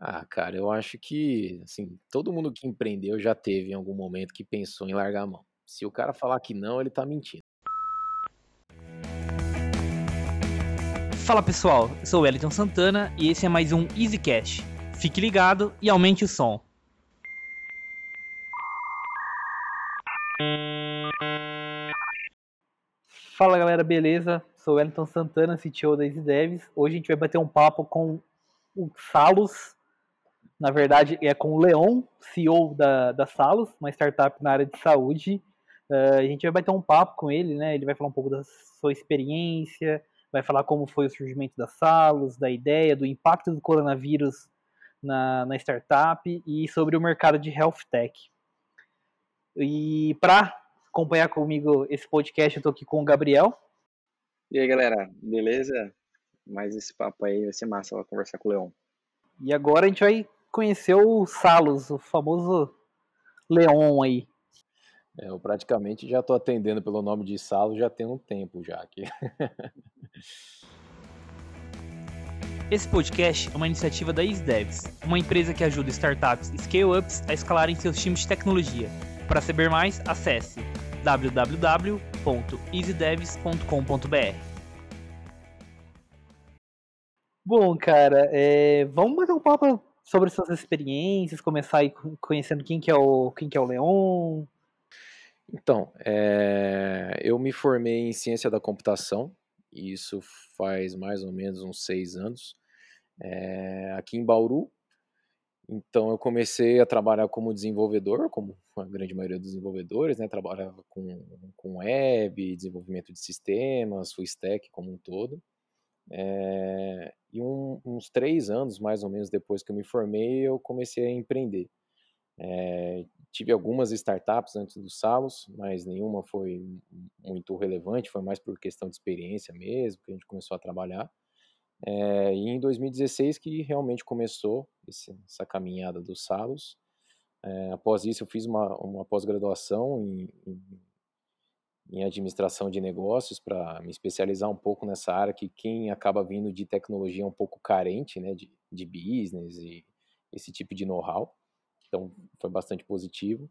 Ah, cara, eu acho que, assim, todo mundo que empreendeu já teve em algum momento que pensou em largar a mão. Se o cara falar que não, ele tá mentindo. Fala pessoal, eu sou o Wellington Santana e esse é mais um Easy Cash. Fique ligado e aumente o som. Fala galera, beleza? Sou o Wellington Santana, CTO da Easy Devs. Hoje a gente vai bater um papo com o Salos, na verdade, é com o Leon, CEO da, da Salos, uma startup na área de saúde. Uh, a gente vai bater um papo com ele, né? Ele vai falar um pouco da sua experiência, vai falar como foi o surgimento da Salos, da ideia, do impacto do coronavírus na, na startup e sobre o mercado de health tech. E para acompanhar comigo esse podcast, eu estou aqui com o Gabriel. E aí, galera, beleza? Mais esse papo aí vai ser massa, lá conversar com o Leon. E agora a gente vai conheceu o Salos, o famoso Leon aí. É, eu praticamente já estou atendendo pelo nome de Salos já tem um tempo já aqui. Esse podcast é uma iniciativa da EaseDevs, uma empresa que ajuda startups e scale-ups a escalarem seus times de tecnologia. Para saber mais, acesse www.easydevs.com.br. Bom, cara, é, vamos bater um papo sobre suas experiências, começar aí conhecendo quem que é o, quem que é o Leon. Então, é, eu me formei em ciência da computação, isso faz mais ou menos uns seis anos, é, aqui em Bauru. Então, eu comecei a trabalhar como desenvolvedor, como a grande maioria dos desenvolvedores, né? Trabalhava com, com web, desenvolvimento de sistemas, full stack como um todo. É, e um, uns três anos, mais ou menos, depois que eu me formei, eu comecei a empreender. É, tive algumas startups antes do Salos, mas nenhuma foi muito relevante, foi mais por questão de experiência mesmo, que a gente começou a trabalhar. É, e em 2016 que realmente começou esse, essa caminhada do Salos. É, após isso, eu fiz uma, uma pós-graduação em, em em administração de negócios para me especializar um pouco nessa área que quem acaba vindo de tecnologia é um pouco carente, né, de, de business e esse tipo de know-how. Então, foi bastante positivo.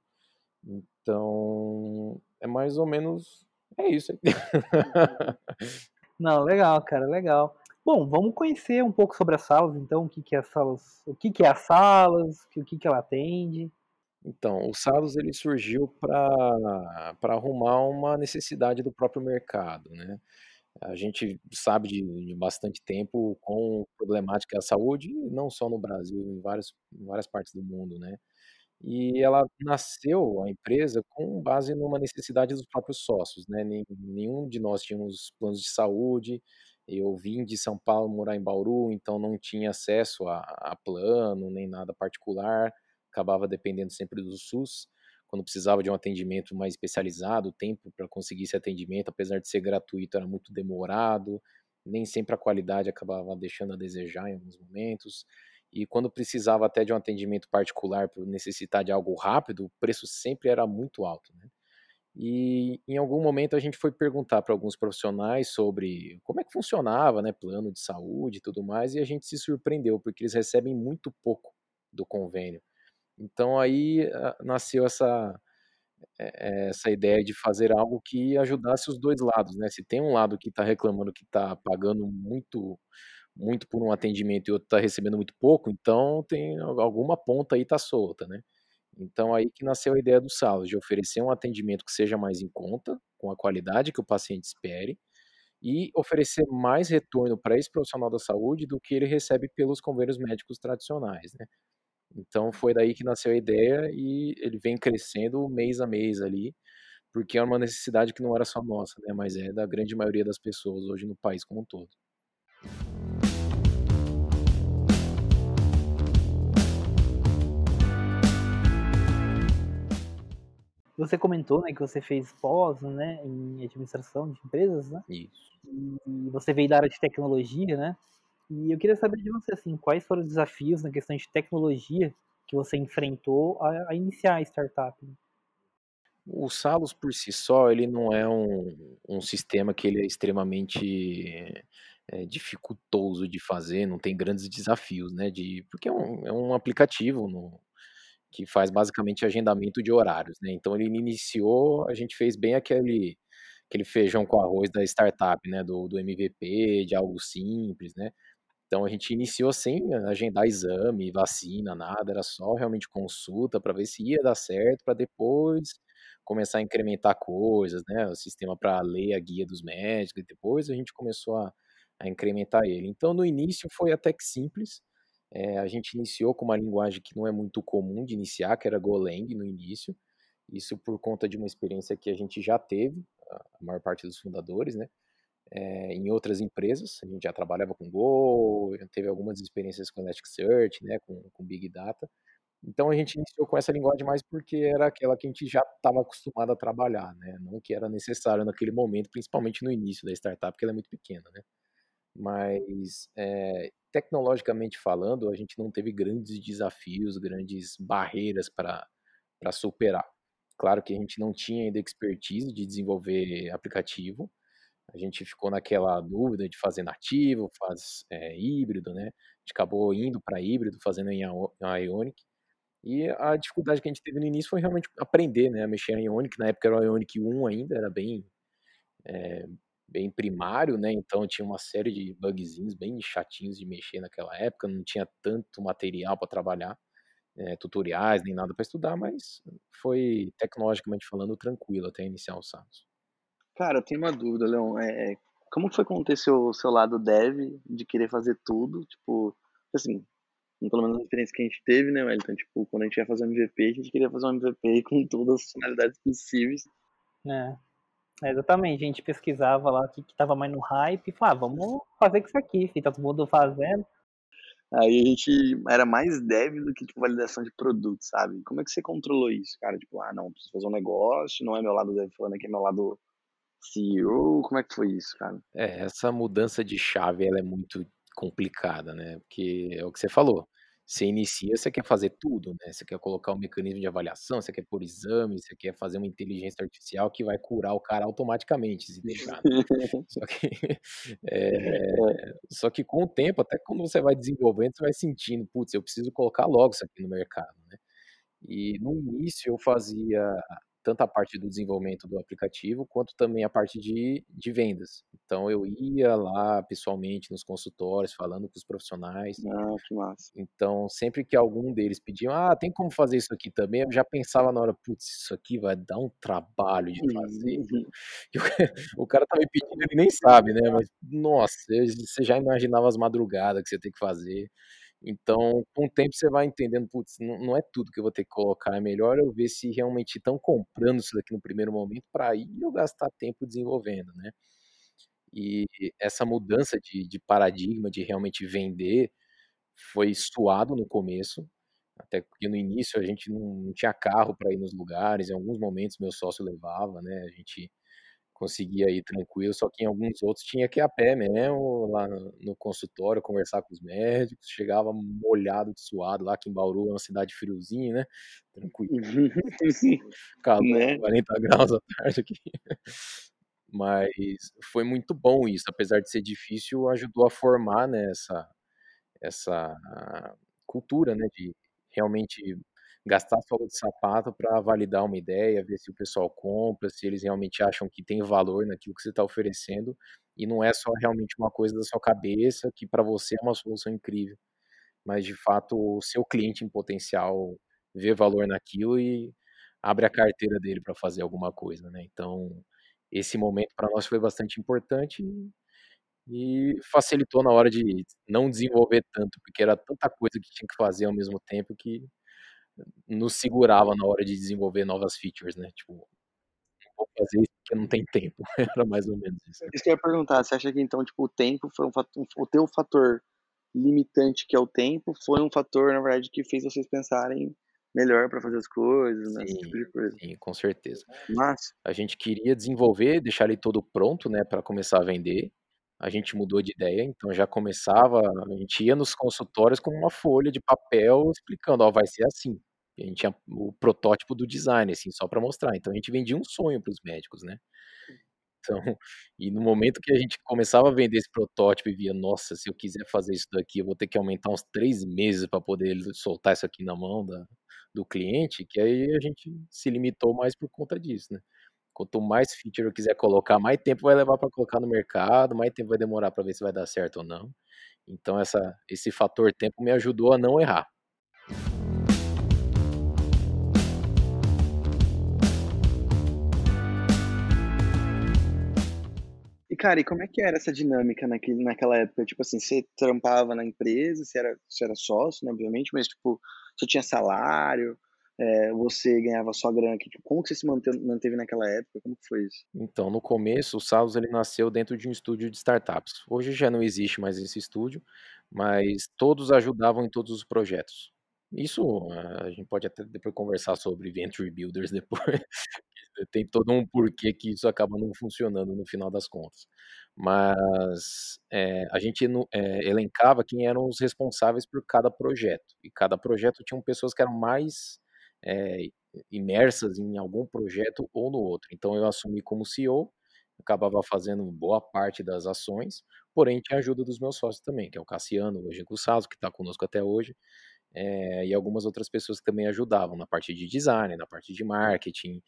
Então, é mais ou menos é isso aí. Não, legal, cara, legal. Bom, vamos conhecer um pouco sobre as salas, então, o que que é as salas, o que que é as salas, o que que ela atende. Então, o Salos ele surgiu para arrumar uma necessidade do próprio mercado, né. A gente sabe de de bastante tempo quão problemática é a saúde, não só no Brasil, em vários em várias partes do mundo, né. E ela nasceu, a empresa, com base numa necessidade dos próprios sócios, né, nenhum de nós tínhamos planos de saúde, eu vim de São Paulo morar em Bauru, então não tinha acesso a a plano, nem nada particular acabava dependendo sempre do SUS. Quando precisava de um atendimento mais especializado, o tempo para conseguir esse atendimento, apesar de ser gratuito, era muito demorado, nem sempre a qualidade acabava deixando a desejar em alguns momentos. E quando precisava até de um atendimento particular por necessitar de algo rápido, o preço sempre era muito alto. Né? E em algum momento a gente foi perguntar para alguns profissionais sobre como é que funcionava, né, plano de saúde e tudo mais, e a gente se surpreendeu, porque eles recebem muito pouco do convênio. Então aí nasceu essa eh, essa ideia de fazer algo que ajudasse os dois lados, né. Se tem um lado que está reclamando que está pagando muito muito por um atendimento e outro está recebendo muito pouco, então tem alguma ponta aí está solta, né. Então aí que nasceu a ideia do Salos, de oferecer um atendimento que seja mais em conta, com a qualidade que o paciente espere, e oferecer mais retorno para esse profissional da saúde do que ele recebe pelos convênios médicos tradicionais, né. Então foi daí que nasceu a ideia e ele vem crescendo mês a mês ali, porque é uma necessidade que não era só nossa, né, mas é da grande maioria das pessoas hoje no país como um todo. Você comentou, né, que você fez pós, né, em administração de empresas, né? Isso. E você veio da área de tecnologia, né? E eu queria saber de você, assim, quais foram os desafios na questão de tecnologia que você enfrentou a, a iniciar a startup? O Salos por si só, ele não é um, um sistema que ele é extremamente é dificultoso de fazer, não tem grandes desafios, né, de porque é um é um aplicativo no que faz basicamente agendamento de horários, né, então ele iniciou a gente fez bem aquele aquele feijão com arroz da startup, né, do do MVP, de algo simples, né. Então a gente iniciou sem agendar exame, vacina, nada, era só realmente consulta para ver se ia dar certo, para depois começar a incrementar coisas, né, o sistema para ler a guia dos médicos, e depois a gente começou a a incrementar ele. Então no início foi até que simples, eh, a gente iniciou com uma linguagem que não é muito comum de iniciar, que era Golang no início, isso por conta de uma experiência que a gente já teve, a maior parte dos fundadores, né, eh, em outras empresas, a gente já trabalhava com Go, teve algumas experiências com Elasticsearch, né, com com Big Data. Então a gente iniciou com essa linguagem mais porque era aquela que a gente já estava acostumado a trabalhar, né, não que era necessário naquele momento, principalmente no início da startup, porque ela é muito pequena, né. Mas, eh, tecnologicamente falando, a gente não teve grandes desafios, grandes barreiras pra superar. Claro que a gente não tinha ainda expertise de desenvolver aplicativo, a gente ficou naquela dúvida de fazer nativo, faz, eh, híbrido, né, a gente acabou indo pra híbrido, fazendo em Ionic, e a dificuldade que a gente teve no início foi realmente aprender, né, a mexer em Ionic, na época era o Ionic 1 ainda, era bem, eh, bem primário, né, então tinha uma série de bugzinhos bem chatinhos de mexer naquela época, não tinha tanto material para trabalhar, eh, tutoriais nem nada para estudar, mas foi tecnologicamente falando tranquilo até iniciar o Salos. Cara, eu tenho uma dúvida, Leon, eh, como que foi que aconteceu o seu lado dev, de querer fazer tudo, tipo, assim, pelo menos a experiência que a gente teve, né, Wellington, tipo, quando a gente ia fazer um MVP, a gente queria fazer um MVP com todas as funcionalidades possíveis. É. É, exatamente, a gente pesquisava lá o que estava mais no hype e falava: "Ah, vamos fazer com isso aqui, tá todo mundo fazendo". Aí a gente era mais dev do que, tipo, validação de produto, sabe. Como é que você controlou isso, cara? Tipo: "Ah não, preciso fazer um negócio, não é meu lado dev falando aqui, é meu lado CEO", como é que foi isso, cara? É, essa mudança de chave ela é muito complicada, né, porque é o que você falou, você inicia, você quer fazer tudo, né, você quer colocar um mecanismo de avaliação, você quer pôr exame, você quer fazer uma inteligência artificial que vai curar o cara automaticamente se deixar, né. Só que, É. eh, só que com o tempo, até quando você vai desenvolvendo, você vai sentindo: "Putz, eu preciso colocar logo isso aqui no mercado", né. E no início eu fazia tanto a parte do desenvolvimento do aplicativo, quanto também a parte de de vendas. Então eu ia lá pessoalmente nos consultórios, falando com os profissionais. Ah, que massa. Então sempre que algum deles pediam: "Ah, tem como fazer isso aqui também?", eu já pensava na hora: "Putz, isso aqui vai dar um trabalho de fazer, Uhum. viu". O cara tá me pedindo, ele nem sabe, né, mas nossa, você já imaginava as madrugadas que você tem que fazer. Então, com o tempo você vai entendendo: "Putz, não não é tudo que eu vou ter que colocar, é melhor eu ver se realmente estão comprando isso daqui no primeiro momento, pra aí eu gastar tempo desenvolvendo", né. E essa mudança de de paradigma, de realmente vender, foi suado no começo, até porque no início a gente não não tinha carro pra ir nos lugares, em alguns momentos meu sócio levava, né, a gente conseguia ir tranquilo, só que em alguns outros tinha que ir a pé mesmo, lá no consultório, conversar com os médicos, chegava molhado de suado lá, que em Bauru é uma cidade friozinha, né, tranquilo. Calor Né. 40 à tarde aqui. Mas foi muito bom isso, apesar de ser difícil, ajudou a formar, né, essa essa cultura, né, de realmente gastar sola de sapato pra validar uma ideia, ver se o pessoal compra, se eles realmente acham que tem valor naquilo que você tá oferecendo, e não é só realmente uma coisa da sua cabeça, que pra você é uma solução incrível, mas de fato o seu cliente em potencial vê valor naquilo e abre a carteira dele pra fazer alguma coisa, né. Então, esse momento pra nós foi bastante importante e facilitou na hora de não desenvolver tanto, porque era tanta coisa que tinha que fazer ao mesmo tempo que nos segurava na hora de desenvolver novas features, né, tipo: "Não vou fazer isso porque não tem tempo", era mais ou menos isso. Isso que eu ia perguntar, você acha que então, tipo, o tempo foi um fato o teu fator limitante, que é o tempo, foi um fator, na verdade, que fez vocês pensarem melhor pra fazer as coisas, né, Sim, tipo coisa. sim, com certeza. Massa. A gente queria desenvolver, deixar ele todo pronto, né, pra começar a vender, a gente mudou de ideia, então já começava a gente ia nos consultórios com uma folha de papel explicando: "Ó, vai ser assim", a gente tinha o protótipo do design, assim, só pra mostrar, então a gente vendia um sonho para os médicos, né. Então, e no momento que a gente começava a vender esse protótipo e via: "Nossa, se eu quiser fazer isso daqui, eu vou ter que aumentar uns 3 meses pra poder soltar isso aqui na mão da do cliente", que aí a gente se limitou mais por conta disso, né. Quanto mais feature eu quiser colocar, mais tempo vai levar pra colocar no mercado, mais tempo vai demorar pra ver se vai dar certo ou não. Então essa esse fator tempo me ajudou a não errar. cara, e como é que era essa dinâmica naquele naquela época? Tipo assim, você trampava na empresa, você era você era sócio, né, obviamente, mas, tipo, você tinha salário, eh, você ganhava sua grana tipo, como que você se manteve manteve naquela época, como foi isso? Então, no começo, o Salos ele nasceu dentro de um estúdio de startups. Hoje já não existe mais esse estúdio, mas todos ajudavam em todos os projetos. Isso, a gente pode até depois conversar sobre venture builders depois, tem todo um porquê que isso acaba não funcionando no final das contas. Mas, eh, a gente eh, elencava quem eram os responsáveis por cada projeto, e cada projeto tinham pessoas que eram mais, eh, imersas em algum projeto ou no outro. Então eu assumi como CEO, acabava fazendo boa parte das ações, porém tinha ajuda dos meus sócios também, que é o Cassiano, hoje com o Salos, que tá conosco até hoje, eh, e algumas outras pessoas que também ajudavam na parte de design, na parte de marketing,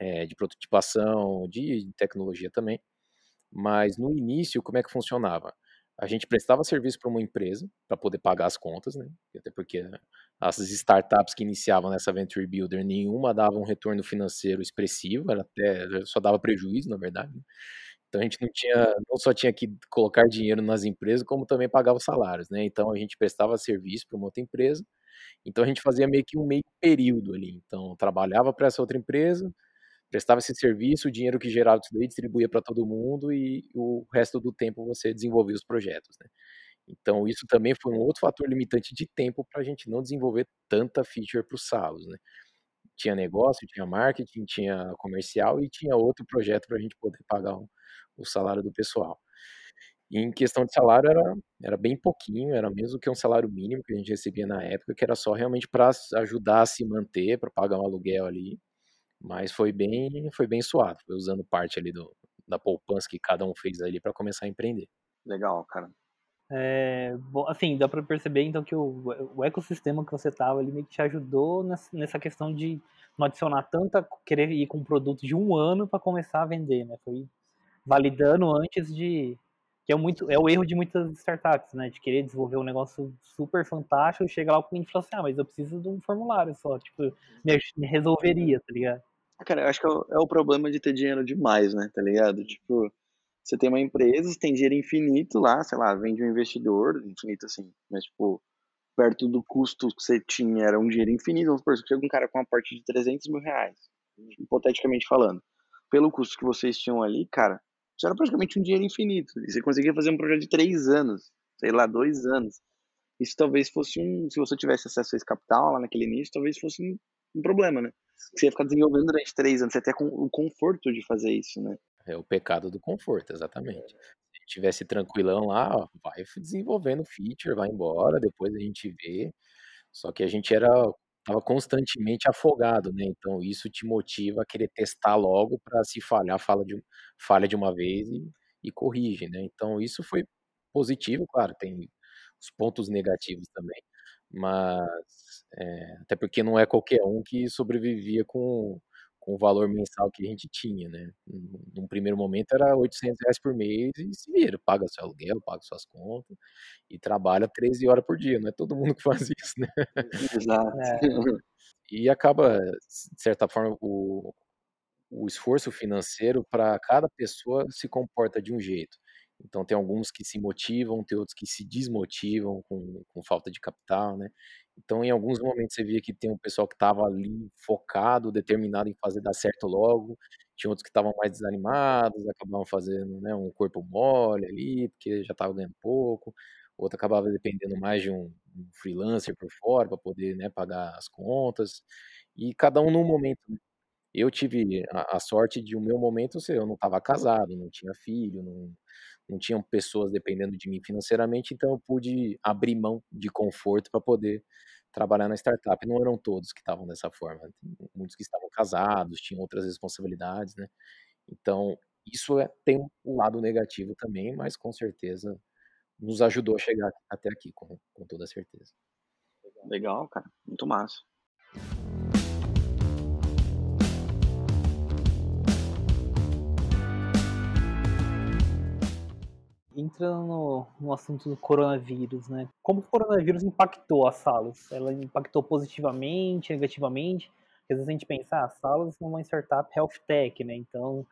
eh, de prototipação, de tecnologia também. Mas no início, como é que funcionava? A gente prestava serviço pra uma empresa, pra poder pagar as contas, né, até porque as startups que iniciavam nessa venture builder, nenhuma dava um retorno financeiro expressivo, era até só dava prejuízo, na verdade. Então a gente não tinha não só tinha que colocar dinheiro nas empresas, como também pagar os salários, né. Então a gente prestava serviço pra uma outra empresa, então a gente fazia meio que um meio período ali, então trabalhava pra essa outra empresa, prestava esse serviço, o dinheiro que gerava disso daí distribuía pra todo mundo e o resto do tempo você desenvolvia os projetos, né. Então isso também foi um outro fator limitante de tempo pra gente não desenvolver tanta feature para o Salos, né. Tinha negócio, tinha marketing, tinha comercial e tinha outro projeto pra gente poder pagar o o salário do pessoal. E em questão de salário era era bem pouquinho, era menos do que um salário mínimo que a gente recebia na época, que era só realmente pra s ajudar a se manter, pra pagar um aluguel ali, mas foi bem foi bem suado, foi usando parte ali do da poupança que cada um fez ali pra começar a empreender. Legal, cara. Eh, bom, assim, dá pra perceber então que o o ecossistema que você estava ali meio que te ajudou ness nessa questão de não adicionar tanta querer ir com um produto de 1 ano pra começar a vender, né, foi validando antes de que é muito é o erro de muitas startups, né, de querer desenvolver um negócio super fantástico, chega lá o cliente e fala assim: "Ah, mas eu preciso de um formulário só", tipo, me me resolveria, tá ligado? Cara, eu acho que é o é o problema de ter dinheiro demais, né, tá ligado? Tipo, você tem uma empresa, você tem dinheiro infinito lá, sei lá, vem de um investidor, infinito assim, mas tipo, perto do custo que você tinha era um dinheiro infinito, vamos supor, chega um cara com um aporte de R$300.000, hipoteticamente falando, pelo custo que vocês tinham ali, cara, isso era praticamente um dinheiro infinito, e você conseguia fazer um projeto de 3 anos, sei lá, 2 anos. Isso talvez fosse um se você tivesse acesso a esse capital lá naquele início, talvez fosse um um problema, né. Você ia ficar desenvolvendo durante 3 anos, você ia ter com o conforto de fazer isso, né. É o pecado do conforto, exatamente. Se tivesse tranquilão lá, ó, vai desenvolvendo feature, vai embora, depois a gente vê. Só que a gente era estava constantemente afogado, né, então isso te motiva a querer testar logo pra se falhar, fala de falha de uma vez e e corrige, né. Então isso foi positivo, claro, tem os pontos negativos também, mas, eh, até porque não é qualquer um que sobrevivia com com o valor mensal que a gente tinha, né. Num primeiro momento era R$800 por mês e se vira, paga seu aluguel, paga suas contas e trabalha 13 hora por dia, não é todo mundo que faz isso, né. Exato. É. E acaba, de certa forma, o o esforço financeiro pra cada pessoa se comporta de um jeito. Então tem alguns que se motivam, tem outros que se desmotivam com com falta de capital, né. Então em alguns momentos você via que tem um pessoal que estava ali focado, determinado em fazer dar certo logo, tinha outros que estavam mais desanimados, acabavam fazendo, né, um corpo mole ali, porque já estava ganhando pouco, outro acabava dependendo mais de um um freelancer por fora pra poder, né, pagar as contas, e cada um num momento, né. Eu tive a a sorte de o meu momento ser eu não estava casado, não tinha filho, não não tinham pessoas dependendo de mim financeiramente, então eu pude abrir mão de conforto pra poder trabalhar na startup. Não eram todos que estavam dessa forma, muitos que estavam casados, tinham outras responsabilidades, né. Então Isso é tem um lado negativo também, mas com certeza nos ajudou a chegar até aqui, com com toda certeza. Legal, cara, muito massa. Entrando no, no assunto do coronavírus, né? Como o coronavírus impactou as salas? Ela impactou positivamente, negativamente? Porque às vezes a gente pensa, ah, as salas são uma startup health tech, né? Então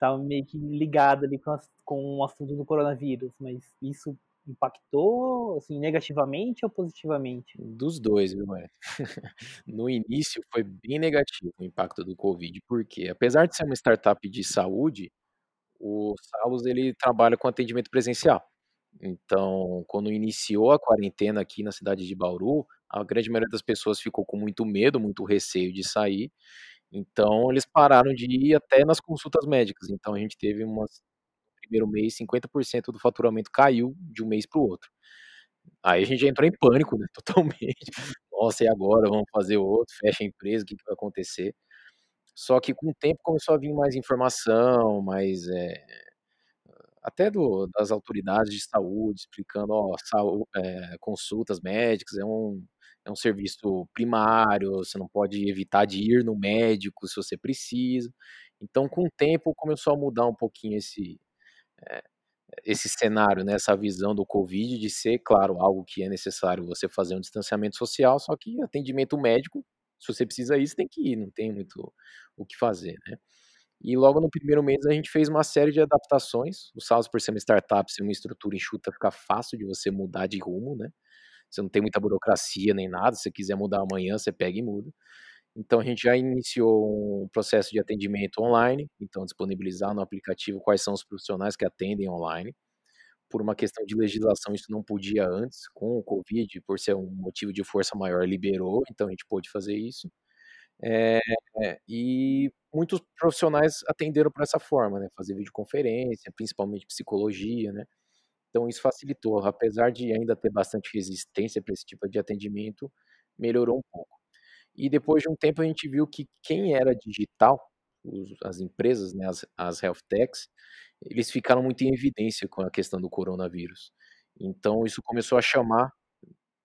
tá meio que ligada ali com, as, com o assunto do coronavírus, mas isso impactou assim negativamente ou positivamente? Dos dois, viu, Maria? No início foi bem negativo o impacto do Covid, porque apesar de ser uma startup de saúde, o Salus ele trabalha com atendimento presencial. Então, quando iniciou a quarentena aqui na cidade de Bauru, a grande maioria das pessoas ficou com muito medo, muito receio de sair, então eles pararam de ir até nas consultas médicas. Então a gente teve no primeiro mês 50% do faturamento caiu de um mês para o outro. Aí a gente entrou em pânico, né, totalmente. "Nossa, e agora? Vamos fazer outro? Fecha a empresa, o que que vai acontecer?". Só que com o tempo começou a vir mais informação, mais, eh, até do das autoridades de saúde explicando: "Ó, sau eh, consultas médicas é um é um serviço primário, você não pode evitar de ir no médico se você precisa". Então com o tempo começou a mudar um pouquinho esse, eh, esse cenário, né, essa visão do Covid de ser, claro, algo que é necessário você fazer um distanciamento social, só que atendimento médico, se você precisa ir, você tem que ir, não tem muito o que fazer, né. E logo no primeiro mês a gente fez uma série de adaptações, o Salus por ser uma startup, ser uma estrutura enxuta, fica fácil de você mudar de rumo, né. Você não tem muita burocracia nem nada, se você quiser mudar amanhã, você pega e muda. Então a gente já iniciou um processo de atendimento online, então disponibilizar no aplicativo quais são os profissionais que atendem online. Por uma questão de legislação, isso não podia antes, com o Covid, por ser um motivo de força maior, liberou, então a gente pôde fazer isso. Eh, e muitos profissionais atenderam por essa forma, né, fazer videoconferência, principalmente psicologia, né. Então isso facilitou, apesar de ainda ter bastante resistência para esse tipo de atendimento, melhorou um pouco. E depois de um tempo a gente viu que quem era digital, os as empresas, né, as as health techs, eles ficaram muito em evidência com a questão do coronavírus. Então isso começou a chamar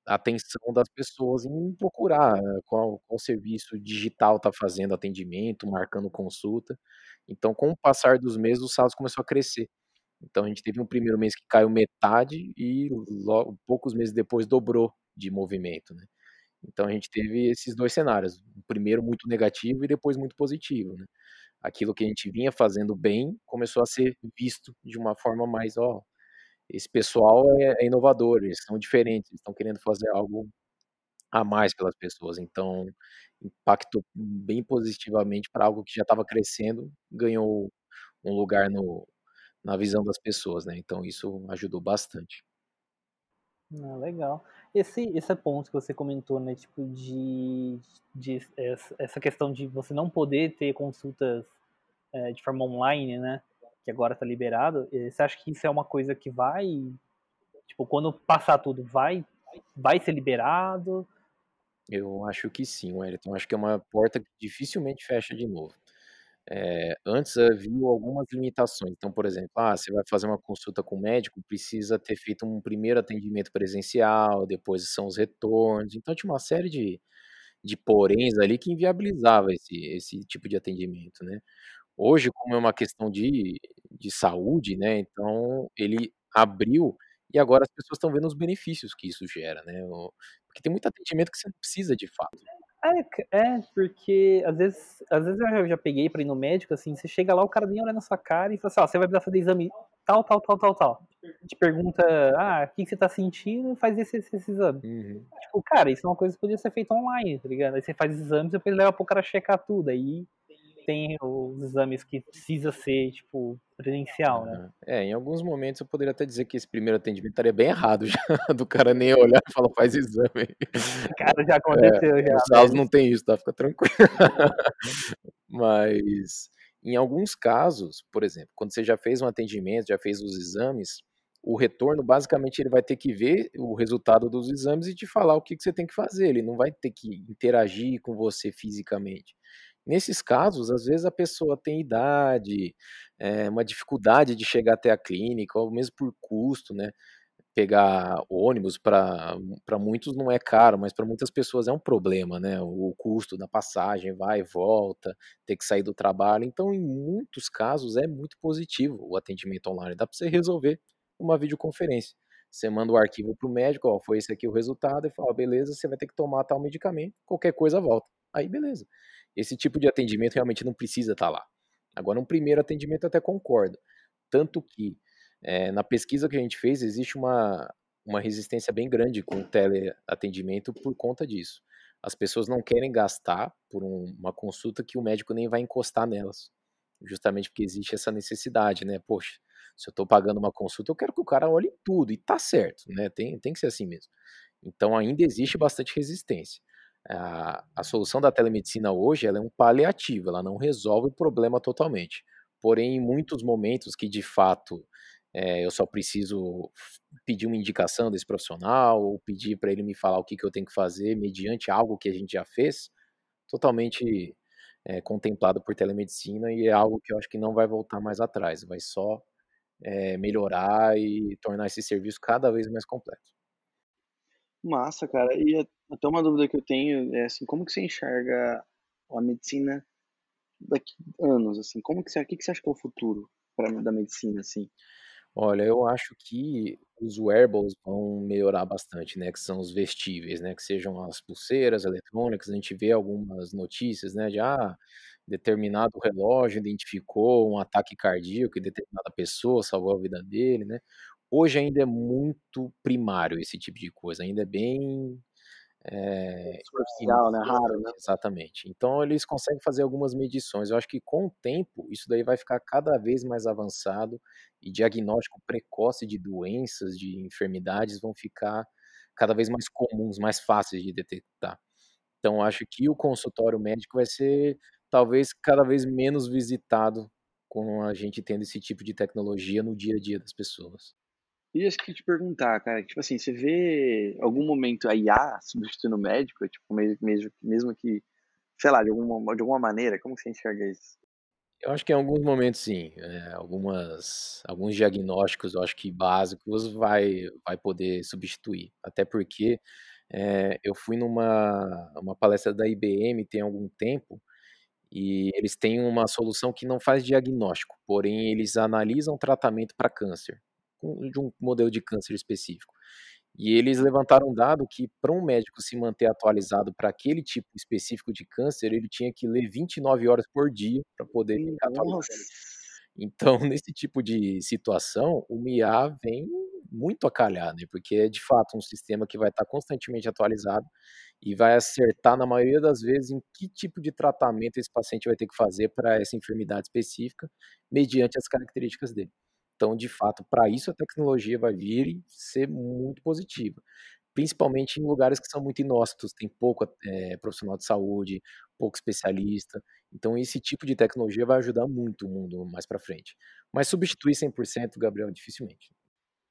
a atenção das pessoas em procurar qual qual serviço digital tá fazendo atendimento, marcando consulta. Então com o passar dos meses o Salus começou a crescer. Então a gente teve um primeiro mês que caiu metade e logo poucos meses depois dobrou de movimento, né. Então a gente teve esses 2 cenários, o primeiro muito negativo e depois muito positivo, né. Aquilo que a gente vinha fazendo bem, começou a ser visto de uma forma mais: "Ó, esse pessoal é é inovador, eles são diferentes, eles estão querendo fazer algo a mais pelas pessoas". Então impactou bem positivamente pra algo que já estava crescendo, ganhou um lugar no na visão das pessoas, né, então isso ajudou bastante. Ah, legal. Esse esse ponto que você comentou, né, tipo de de essa questão de você não poder ter consultas, eh, de forma online, né, que agora tá liberado, eh, você acha que isso é uma coisa que vai tipo, quando passar tudo, vai vai ser liberado? Eu acho que sim, Wellington, acho que é uma porta que dificilmente fecha de novo. Eh, antes haviam algumas limitações, então, por exemplo, ah, você vai fazer uma consulta com o médico, precisa ter feito um primeiro atendimento presencial, depois são os retornos, então tinha uma série de de poréns ali que inviabilizava esse esse tipo de atendimento, né. Hoje, como é uma questão de de saúde, né, então ele abriu, e agora as pessoas estão vendo os benefícios que isso gera, né, porque tem muito atendimento que você não precisa de fato. É é, porque às vezes às vezes eu já peguei pra ir no médico, assim, você chega lá, o cara nem olha na sua cara e fala assim: "Ó, você vai precisar fazer exame tal, tal, tal, tal, tal". Te pergunta: "Ah, que que você tá sentindo?", faz esse esse esse exame. Uhum. Tipo, cara, isso é uma coisa que podia ser feita online, tá ligado? Aí você faz exames, depois leva para o cara checar tudo, aí tem os exames que precisa ser, tipo, presencial, né. Aham. É, em alguns momentos eu poderia até dizer que esse primeiro atendimento estaria bem errado já, do cara nem olhar e falar: "Faz exame aí". Cara, já É, aconteceu já, o Salus velho. não tem isso, tá, fica tranquilo. Mas, em alguns casos, por exemplo, quando você já fez um atendimento, já fez os exames, o retorno basicamente ele vai ter que ver o resultado dos exames e te falar o que que você tem que fazer, ele não vai ter que interagir com você fisicamente. Nesses casos, às vezes a pessoa tem idade, eh, uma dificuldade de chegar até a clínica, ou mesmo por custo, né, pegar ônibus pra muitos não é caro, mas pra muitas pessoas é um problema, né, o custo da passagem, vai e volta, ter que sair do trabalho. Então, em muitos casos, é muito positivo o atendimento online, dá pra você resolver uma videoconferência. Você manda o arquivo para o médico: "Ó, foi esse aqui o resultado", ele fala: "Beleza, você vai ter que tomar tal medicamento, qualquer coisa volta". Aí beleza. Esse tipo de atendimento realmente não precisa estar lá. Agora um primeiro atendimento até concordo, tanto que, eh, na pesquisa que a gente fez existe uma uma resistência bem grande com o teleatendimento por conta disso. As pessoas não querem gastar por um uma consulta que o médico nem vai encostar nelas, justamente porque existe essa necessidade, né, poxa, se eu tô pagando uma consulta eu quero que o cara olhe tudo, e tá certo, né, tem tem que ser assim mesmo. Então ainda existe bastante resistência. A a solução da telemedicina hoje ela é um paliativo, ela não resolve o problema totalmente, porém em muitos momentos que de fato, eh, eu só preciso pedir uma indicação desse profissional ou pedir pra ele me falar o que que eu tenho que fazer mediante algo que a gente já fez, totalmente, eh, contemplado por telemedicina e é algo que eu acho que não vai voltar mais atrás, vai só, eh, melhorar e tornar esse serviço cada vez mais completo. Massa, cara. E a até uma dúvida que eu tenho é, assim, como que você enxerga a medicina daqui anos, assim, como que você que que você acha que é o futuro pra da medicina, assim? Olha, eu acho que os wearables vão melhorar bastante, né, que são os vestíveis, né, que sejam as pulseiras eletrônicas, a gente vê algumas notícias, né, de, ah, determinado relógio identificou um ataque cardíaco em determinada pessoa, salvou a vida dele, né. Hoje ainda é muito primário esse tipo de coisa, ainda é bem, eh, Superficial, né, raro, né. exatamente. Então eles conseguem fazer algumas medições, eu acho que com o tempo isso daí vai ficar cada vez mais avançado e diagnóstico precoce de doenças, de enfermidades vão ficar cada vez mais comuns, mais fáceis de detectar. Então acho que o consultório médico vai ser, talvez, cada vez menos visitado com a gente tendo esse tipo de tecnologia no dia a dia das pessoas. E isso que te perguntar, cara, tipo assim, você vê algum momento a IA substituindo o médico, tipo, me mesmo mesmo que, sei lá, de alguma de alguma maneira, como você enxerga isso? Eu acho que em alguns momentos sim, eh, algumas alguns diagnósticos eu acho que básicos vai vai poder substituir, até porque, eh, eu fui numa uma palestra da IBM tem algum tempo, e eles têm uma solução que não faz diagnóstico, porém eles analisam tratamento pra câncer, de um modelo de câncer específico. E eles levantaram um dado que pra um médico se manter atualizado pra aquele tipo específico de câncer, ele tinha que ler 29 horas por dia pra poder ficar Nossa! atualizando. Então nesse tipo de situação, uma IA vem muito a calhar, né, porque é de fato um sistema que vai estar constantemente atualizado e vai acertar na maioria das vezes em que tipo de tratamento esse paciente vai ter que fazer pra essa enfermidade específica, mediante as características dele. Então de fato pra isso a tecnologia vai vir e ser muito positiva, principalmente em lugares que são muito inóspitos, tem pouco, eh, profissional de saúde, pouco especialista, então esse tipo de tecnologia vai ajudar muito o mundo mais pra frente. Mas substituir 100% Gabriel, dificilmente.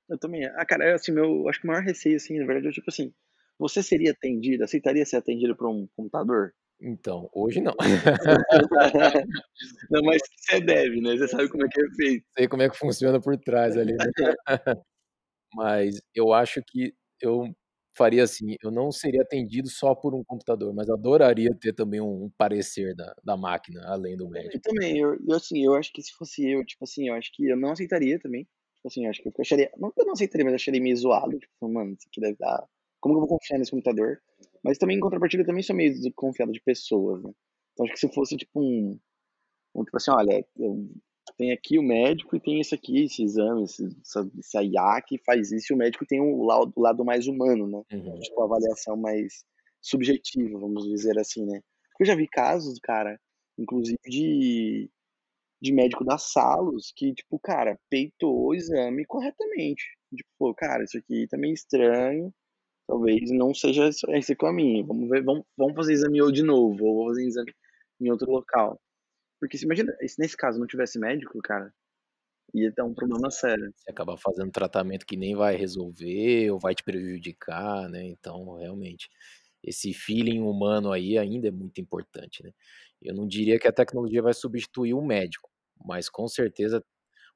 Eu também ah, cara, é assim, meu acho que o maior receio, assim, na verdade é tipo assim, você seria atendido aceitaria ser atendido por um computador? Então, hoje não. Não, mas você deve, né, você sabe como é que é feito. Sei como é que funciona por trás ali, né. Mas eu acho que eu faria assim, eu não seria atendido só por um computador, mas adoraria ter também um parecer da da máquina, além do Eu médico. também, eu eu assim, eu acho que se fosse eu, tipo assim, eu acho que eu não aceitaria também, tipo assim, eu acho que eu acharia não que eu não aceitaria, mas eu acharia meio zoado, tipo: "Mano, isso aqui deve dar como que eu vou confiar nesse computador?". Mas também em contrapartida eu também sou meio desconfiado de pessoas, né. Então acho que se fosse tipo um um tipo assim: "Olha, tem aqui o médico e tem esse aqui, esse exame, esse essa essa IA que faz isso", e o médico tem o laudo o lado mais humano, né, Uhum. tipo a avaliação mais subjetiva, vamos dizer assim, né. Eu já vi casos, cara, inclusive de de médico da Salos que, tipo, cara, peitou o exame corretamente, tipo: "Pô, cara, isso aqui tá meio estranho, talvez não seja esse esse caminho, vamos ver vamos vamos fazer exame ou de novo, ou fazer exame em outro local". Porque você imagina, se nesse caso não tivesse médico, cara, ia dar um problema sério. Você acaba fazendo tratamento que nem vai resolver ou vai te prejudicar, né, então realmente, esse feeling humano aí ainda é muito importante, né. Eu não diria que a tecnologia vai substituir o médico, mas com certeza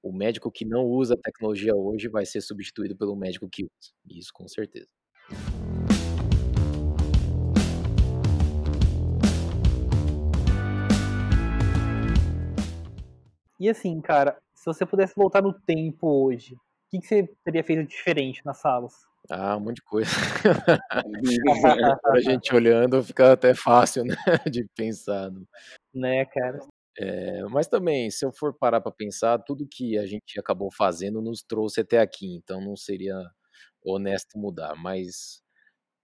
o médico que não usa a tecnologia hoje vai ser substituído pelo médico que usa, isso com certeza. E assim, cara, se você pudesse voltar no tempo hoje, o que, que você teria feito diferente nas salas? Ah, um monte de coisa. a gente olhando fica até fácil, né, de pensar. Né, cara. É, mas também, se eu for parar para pensar, tudo que a gente acabou fazendo nos trouxe até aqui, então não seria honesto mudar. Mas,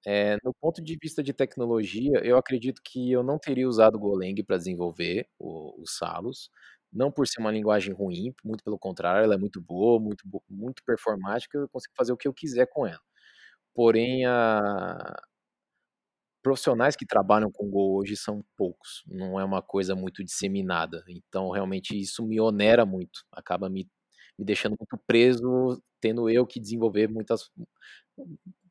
é, no ponto de vista de tecnologia, eu acredito que eu não teria usado o Golang para desenvolver o, o Salos, não por ser uma linguagem ruim, muito pelo contrário, ela é muito boa, muito, muito performática, eu consigo fazer o que eu quiser com ela. Porém, a profissionais que trabalham com Go hoje são poucos, não é uma coisa muito disseminada. Então, realmente, isso me onera muito, acaba me, me deixando muito preso, tendo eu que desenvolver muitas.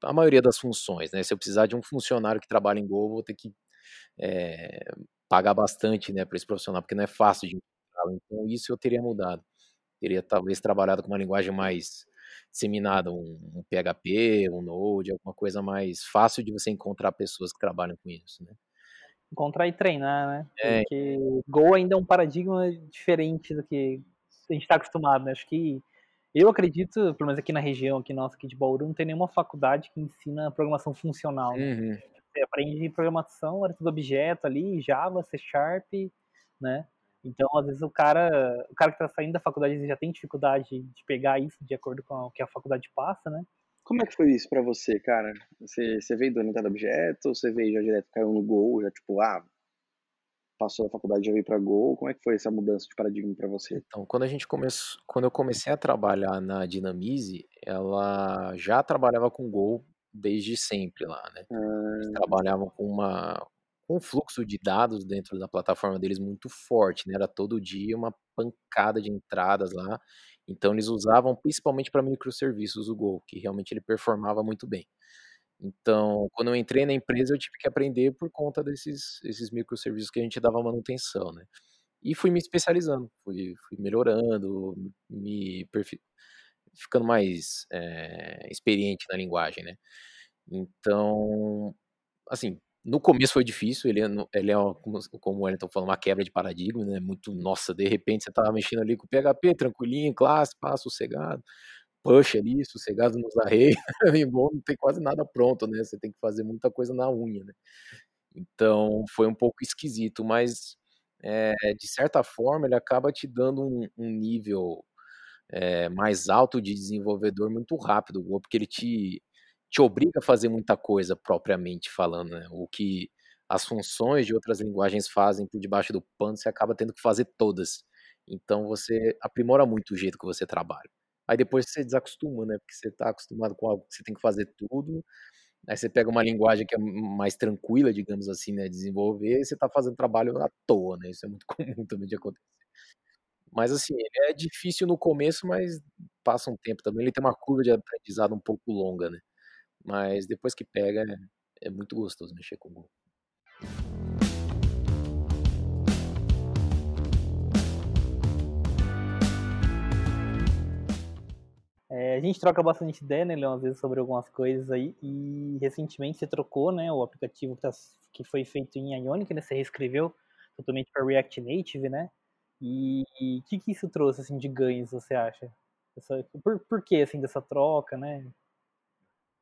a maioria das funções, né? Se eu precisar de um funcionário que trabalha em Go, vou ter que é, pagar bastante né, para esse profissional, porque não é fácil de encontrá-lo. Então, isso eu teria mudado. Teria talvez trabalhado com uma linguagem mais disseminada, um, um PHP, um Node, alguma coisa mais fácil de você encontrar pessoas que trabalham com isso, né? Encontrar e treinar, né? É. Porque Go ainda é um paradigma diferente do que a gente está acostumado, né? Acho que eu acredito, pelo menos aqui na região, aqui nossa, aqui de Bauru, não tem nenhuma faculdade que ensina programação funcional. Né? Uhum. Você aprende programação, era tudo objeto ali, Java, C Sharp, né? Então, às vezes, o cara, o cara que está saindo da faculdade já tem dificuldade de pegar isso de acordo com o que a faculdade passa, né? Como é que foi isso para você, cara? Você, você veio do orientado objeto, ou você veio já direto, caiu no Go, já tipo, ah, passou da faculdade já veio para Go? Como é que foi essa mudança de paradigma para você? Então, quando a gente começou, quando eu comecei a trabalhar na Dinamize, ela já trabalhava com Go desde sempre lá, né? Ah. Eles trabalhavam com uma um fluxo de dados dentro da plataforma deles muito forte, né? Era todo dia uma pancada de entradas lá. Então eles usavam principalmente para microserviços o Go, que realmente ele performava muito bem. Então, quando eu entrei na empresa, eu tive que aprender por conta desses esses microserviços que a gente dava manutenção, né? E fui me especializando, fui, fui melhorando, me ficando mais é, experiente na linguagem, né? Então, assim, no começo foi difícil, ele é, ele é como, o Wellington falou, uma quebra de paradigma, né? Muito, nossa, de repente você tava mexendo ali com o PHP, tranquilinho, classe, passo, sossegado, push ali, sossegado nos arreios, bom, não tem quase nada pronto, né? Você tem que fazer muita coisa na unha, né? Então foi um pouco esquisito, mas é, de certa forma ele acaba te dando um, um nível é, mais alto de desenvolvedor muito rápido, porque ele te te obriga a fazer muita coisa propriamente falando, né? O que as funções de outras linguagens fazem por debaixo do pano, você acaba tendo que fazer todas. Então você aprimora muito o jeito que você trabalha. Aí depois você desacostuma, né? Porque você está acostumado com algo que você tem que fazer tudo. Aí você pega uma linguagem que é mais tranquila, digamos assim, né? Desenvolver, e você está fazendo trabalho à toa, né? Isso é muito comum também de acontecer. Mas assim, ele é difícil no começo, mas passa um tempo também. Ele tem uma curva de aprendizado um pouco longa, né? Mas depois que pega, é, muito gostoso mexer com o Go. É, a gente troca bastante ideia, né, Leon, às vezes sobre algumas coisas aí, e recentemente você trocou, né, o aplicativo que, tá, que foi feito em Ionic, né, você reescreveu totalmente para React Native, né, e o que, que isso trouxe, assim, de ganhos, você acha? Essa, por, por que, assim, dessa troca, né?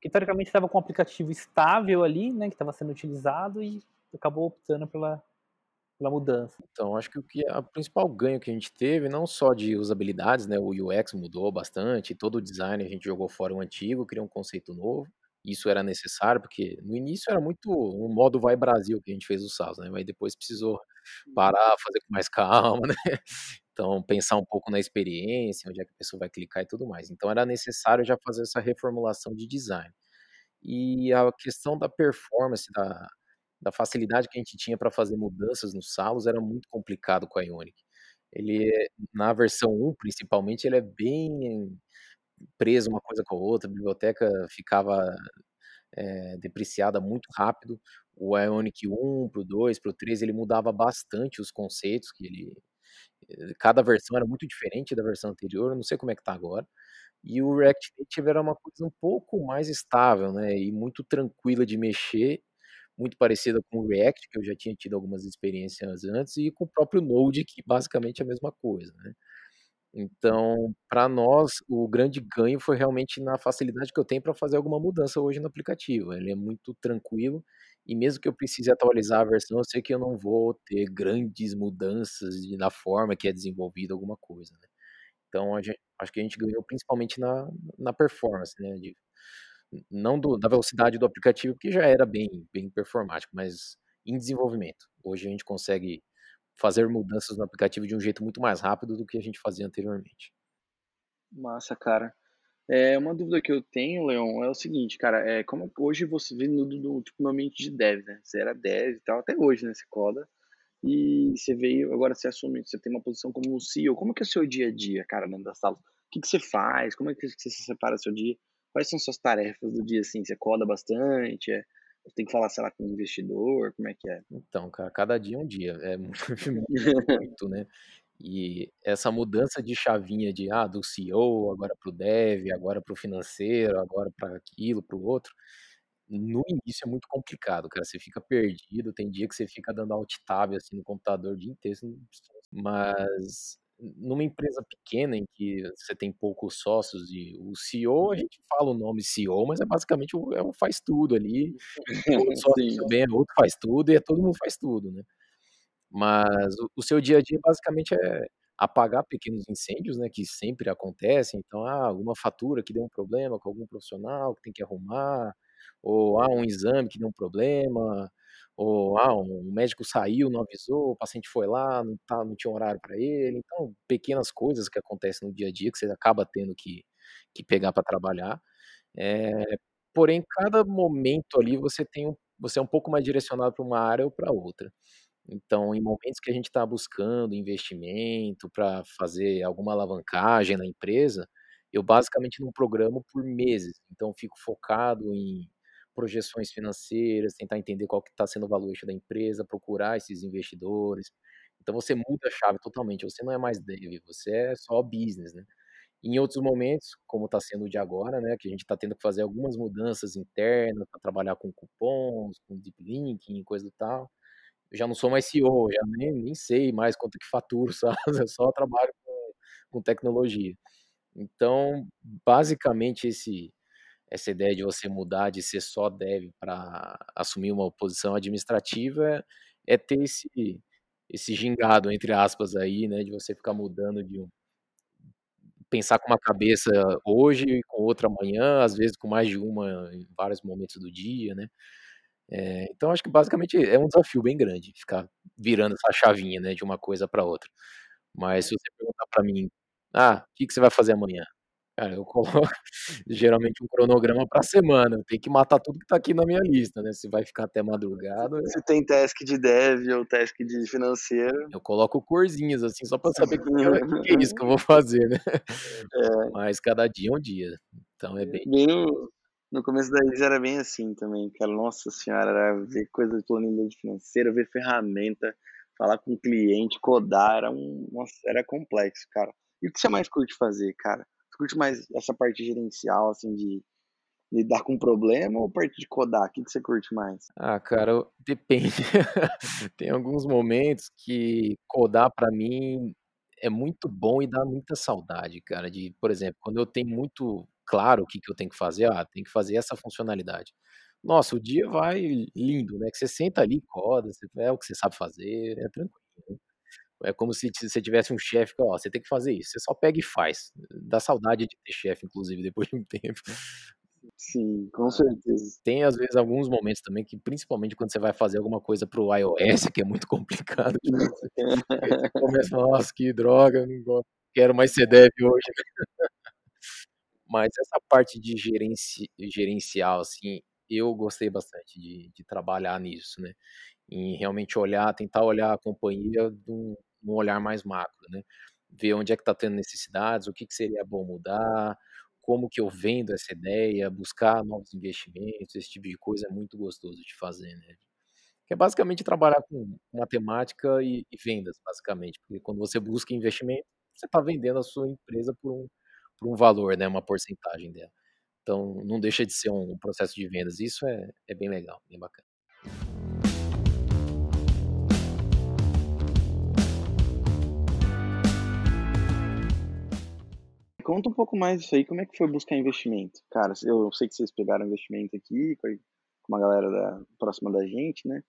Que teoricamente estava com um aplicativo estável ali, né, que estava sendo utilizado e acabou optando pela, pela mudança. Então, acho que o que a principal ganho que a gente teve, não só de usabilidades, né, o UX mudou bastante, todo o design a gente jogou fora o antigo, criou um conceito novo. Isso era necessário, porque no início era muito um modo vai Brasil que a gente fez o SaaS, né? Mas depois precisou parar, fazer com mais calma, né? Então, pensar um pouco na experiência, onde é que a pessoa vai clicar e tudo mais. Então, era necessário já fazer essa reformulação de design. E a questão da performance, da, da facilidade que a gente tinha para fazer mudanças nos salos era muito complicado com a Ionic. Ele, é, na versão 1, principalmente, ele é bem preso uma coisa com a outra, a biblioteca ficava é, depreciada muito rápido. O Ionic 1 para o 2, para o 3, ele mudava bastante os conceitos que ele cada versão era muito diferente da versão anterior, eu não sei como é que tá agora. E o React Native era uma coisa um pouco mais estável, né, e muito tranquila de mexer, muito parecida com o React, que eu já tinha tido algumas experiências antes, e com o próprio Node, que basicamente é a mesma coisa, né. Então, para nós, o grande ganho foi realmente na facilidade que eu tenho para fazer alguma mudança hoje no aplicativo. Ele é muito tranquilo e mesmo que eu precise atualizar a versão, eu sei que eu não vou ter grandes mudanças na forma que é desenvolvida alguma coisa, né. Então a acho que a gente ganhou principalmente na na performance, né, de não do da velocidade do aplicativo, que já era bem bem performático, mas em desenvolvimento. Hoje a gente consegue fazer mudanças no aplicativo de um jeito muito mais rápido do que a gente fazia anteriormente. Massa, cara. É, uma dúvida que eu tenho, Leon, é o seguinte, cara, é como hoje você vê no, no, tipo, no ambiente de dev, né? Você era dev e tal, até hoje, né? Você coda. E você veio, agora você assume, você tem uma posição como CEO. Como que é o seu dia a dia, cara, dentro da sala? O que, que você faz? Como é que você separa seu dia? Quais são suas tarefas do dia, assim? Você coda bastante? É, tem que falar, sei lá, com um investidor? Como é que é? Então, cara, cada dia é um dia. É muito, né? E essa mudança de chavinha de, ah, do CEO, agora para o dev, agora para o financeiro, agora para aquilo, para o outro, no início é muito complicado, cara. Você fica perdido, tem dia que você fica dando alt tab assim no computador o dia inteiro, mas numa empresa pequena em que você tem poucos sócios e o CEO, a gente fala o nome CEO, mas é basicamente o, é o faz tudo ali. O sócio bem é outro faz tudo e é todo mundo faz tudo, né? Mas o, o seu dia a dia basicamente é apagar pequenos incêndios, né, que sempre acontecem. Então, ah, alguma fatura que deu um problema com algum profissional que tem que arrumar, ou ah, um exame que deu um problema, ou ah, um médico saiu, não avisou, o paciente foi lá, não, tá, não tinha horário para ele. Então, pequenas coisas que acontecem no dia a dia que você acaba tendo que, que pegar para trabalhar. É, porém, cada momento ali você tem um, você é um pouco mais direcionado para uma área ou para outra. Então, em momentos que a gente está buscando investimento para fazer alguma alavancagem na empresa, eu basicamente não programo por meses. Então, fico focado em projeções financeiras, tentar entender qual que está sendo o valuation da empresa, procurar esses investidores. Então, você muda a chave totalmente. Você não é mais dev, você é só business, né? Em outros momentos, como está sendo o de agora, né, que a gente está tendo que fazer algumas mudanças internas para trabalhar com cupons, com deep linking, coisa do tal eu já não sou mais CEO, já nem, nem sei mais quanto que faturo, sabe? Eu só trabalho com, com tecnologia. Então, basicamente, esse, essa ideia de você mudar de ser só dev para assumir uma posição administrativa é, ter esse, esse gingado, entre aspas, aí, né? De você ficar mudando de um. Pensar com uma cabeça hoje, com outra amanhã, às vezes com mais de uma em vários momentos do dia, né? É, então acho que basicamente é um desafio bem grande ficar virando essa chavinha, né, de uma coisa para outra. Mas se você perguntar para mim: "Ah, o que que você vai fazer amanhã?", cara, eu coloco geralmente um cronograma pra semana, eu tenho que matar tudo que tá aqui na minha lista, né, se vai ficar até madrugada Se tem task de dev ou task de financeiro. Eu coloco corzinhas, assim, só pra saber o que, que, que é isso que eu vou fazer, né. É. Mas cada dia é um dia, então é bem bem no começo da Elis era bem assim também, cara. Nossa senhora, era ver coisa de planilha financeira, ver ferramenta, falar com o cliente, codar, era um. Nossa, era complexo, cara. E o que você mais curte fazer, cara? Você curte mais essa parte gerencial, assim, de lidar com problema ou parte de codar? O que, que você curte mais? Ah, cara, depende. Tem alguns momentos que codar para mim é muito bom e dá muita saudade, cara. De, por exemplo, quando eu tenho muito claro o que, que eu tenho que fazer, ah, tem que fazer essa funcionalidade. Nossa, o dia vai lindo, né? Que você senta ali, coda, é o que você sabe fazer, é tranquilo. É como se você tivesse um chefe que, ó, você tem que fazer isso. Você só pega e faz. Dá saudade de ter chefe, inclusive, depois de um tempo. Sim, com certeza. Tem, às vezes, alguns momentos também que, principalmente quando você vai fazer alguma coisa pro iOS, que é muito complicado. Tipo, você começa, nossa, que droga, não quero mais ser dev hoje. Mas essa parte de gerenci gerencial, assim, eu gostei bastante de de trabalhar nisso, né, em realmente olhar tentar olhar a companhia de um um olhar mais macro, né, ver onde é que está tendo necessidades, o que que seria bom mudar, como que eu vendo essa ideia, buscar novos investimentos, esse tipo de coisa é muito gostoso de fazer, né. que é basicamente trabalhar com matemática e e vendas, basicamente, porque quando você busca investimento, você está vendendo a sua empresa por um por um valor, né, uma porcentagem dela. Então não deixa de ser um processo de vendas, isso é é bem legal, bem bacana. Conta um pouco mais disso aí, como é que foi buscar investimento? Cara, eu sei que vocês pegaram investimento aqui com uma galera da próxima da gente, né.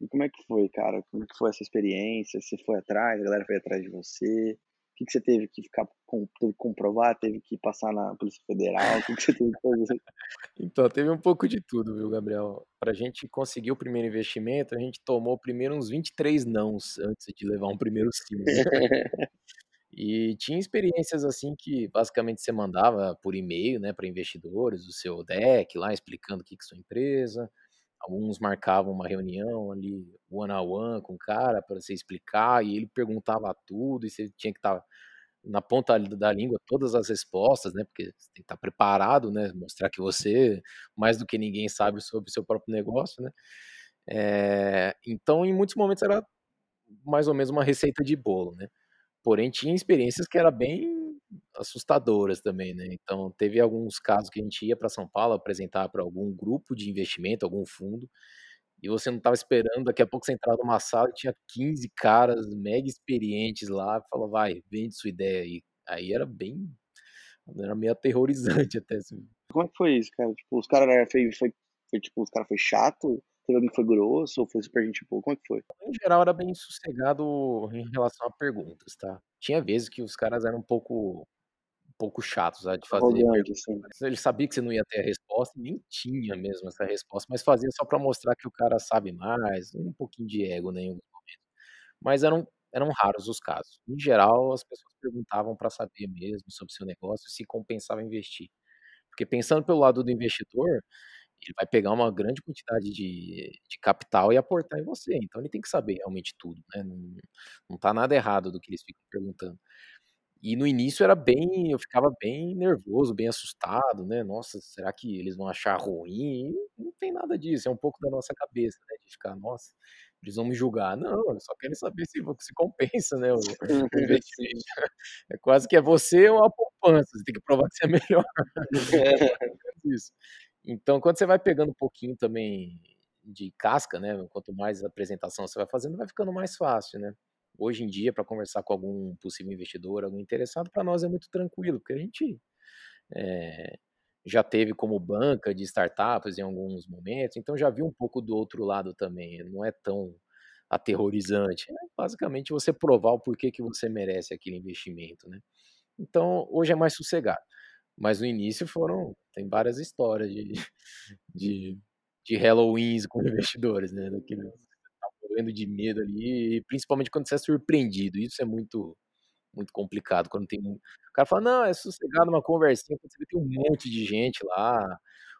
E como é que foi, cara? Como é que foi essa experiência? Você foi atrás, a galera foi atrás de você? O que que você teve que ficar teve que comprovar, teve que passar na Polícia Federal, o que que você teve que fazer? Então, teve um pouco de tudo, viu, Gabriel. Pra gente conseguir o primeiro investimento, a gente tomou primeiro uns 23 nãos antes de levar um primeiro sim. E tinha experiências, assim, que basicamente você mandava por e-mail, né, pra investidores, o seu deck lá explicando o que é sua empresa, alguns marcavam uma reunião ali, one on one com o cara pra você explicar, e ele perguntava tudo, e você tinha que estar na ponta da língua todas as respostas, né, porque você tem que estar preparado, né, mostrar que você, mais do que ninguém, sabe sobre o seu próprio negócio, né. Eh, então em muitos momentos era mais ou menos uma receita de bolo, né. Porém tinha experiências que era bem assustadoras também, né. Então teve alguns casos que a gente ia pra São Paulo apresentar pra algum grupo de investimento, algum fundo, e você não estava esperando, daqui a pouco você entrava numa sala e tinha 15 caras mega experientes lá, falou: "Vai, vende sua ideia aí". Aí era bem era meio aterrorizante até assim. Como é que foi isso, cara? Tipo, os cara era foi foi foi tipo, os cara foi chato? Teve alguém que foi grosso ou foi super gente boa? Como é que foi? Em geral era bem sossegado em relação a perguntas, tá. Tinha vezes que os caras eram um pouco um pouco chatos, sabe, de fazer Arrogante, assim. ele sabia que você não ia ter a resposta, nem tinha mesmo essa resposta, mas fazia só pra mostrar que o cara sabe mais, um pouquinho de ego, né, em alguns momentos. Mas eram eram raros os casos. Em geral, as pessoas perguntavam pra saber mesmo sobre o seu negócio, se compensava investir. Porque pensando pelo lado do investidor, ele vai pegar uma grande quantidade de de capital e aportar em você, então ele tem que saber realmente tudo, né, não não tá nada errado do que eles ficam perguntando. E no início era bem eu ficava bem nervoso, bem assustado, né, "Nossa, será que eles vão achar ruim?". Não tem nada disso, é um pouco da nossa cabeça, né, de ficar: "Nossa, eles vão me julgar". Não, eles só querem saber se se compensa, né, o o investimento. É quase que é você ou a poupança, você tem que provar que você é melhor. Isso. Então quando você vai pegando um pouquinho também de casca, né, quanto mais apresentação você vai fazendo, vai ficando mais fácil, né. Hoje em dia, pra conversar com algum possível investidor, algum interessado, pra nós é muito tranquilo, porque a gente, eh, já teve como banca de startups em alguns momentos, então já viu um pouco do outro lado também, não é tão aterrorizante. É basicamente você provar o porquê que você merece aquele investimento, né. Então hoje é mais sossegado, mas no início foram tem várias histórias de de de Halloweens com investidores, né, daquele tá morrendo de medo ali, e principalmente quando você é surpreendido, isso é muito muito complicado, quando tem o cara fala: "Não, é sossegado, uma conversinha", quando você vê tem um monte de gente lá,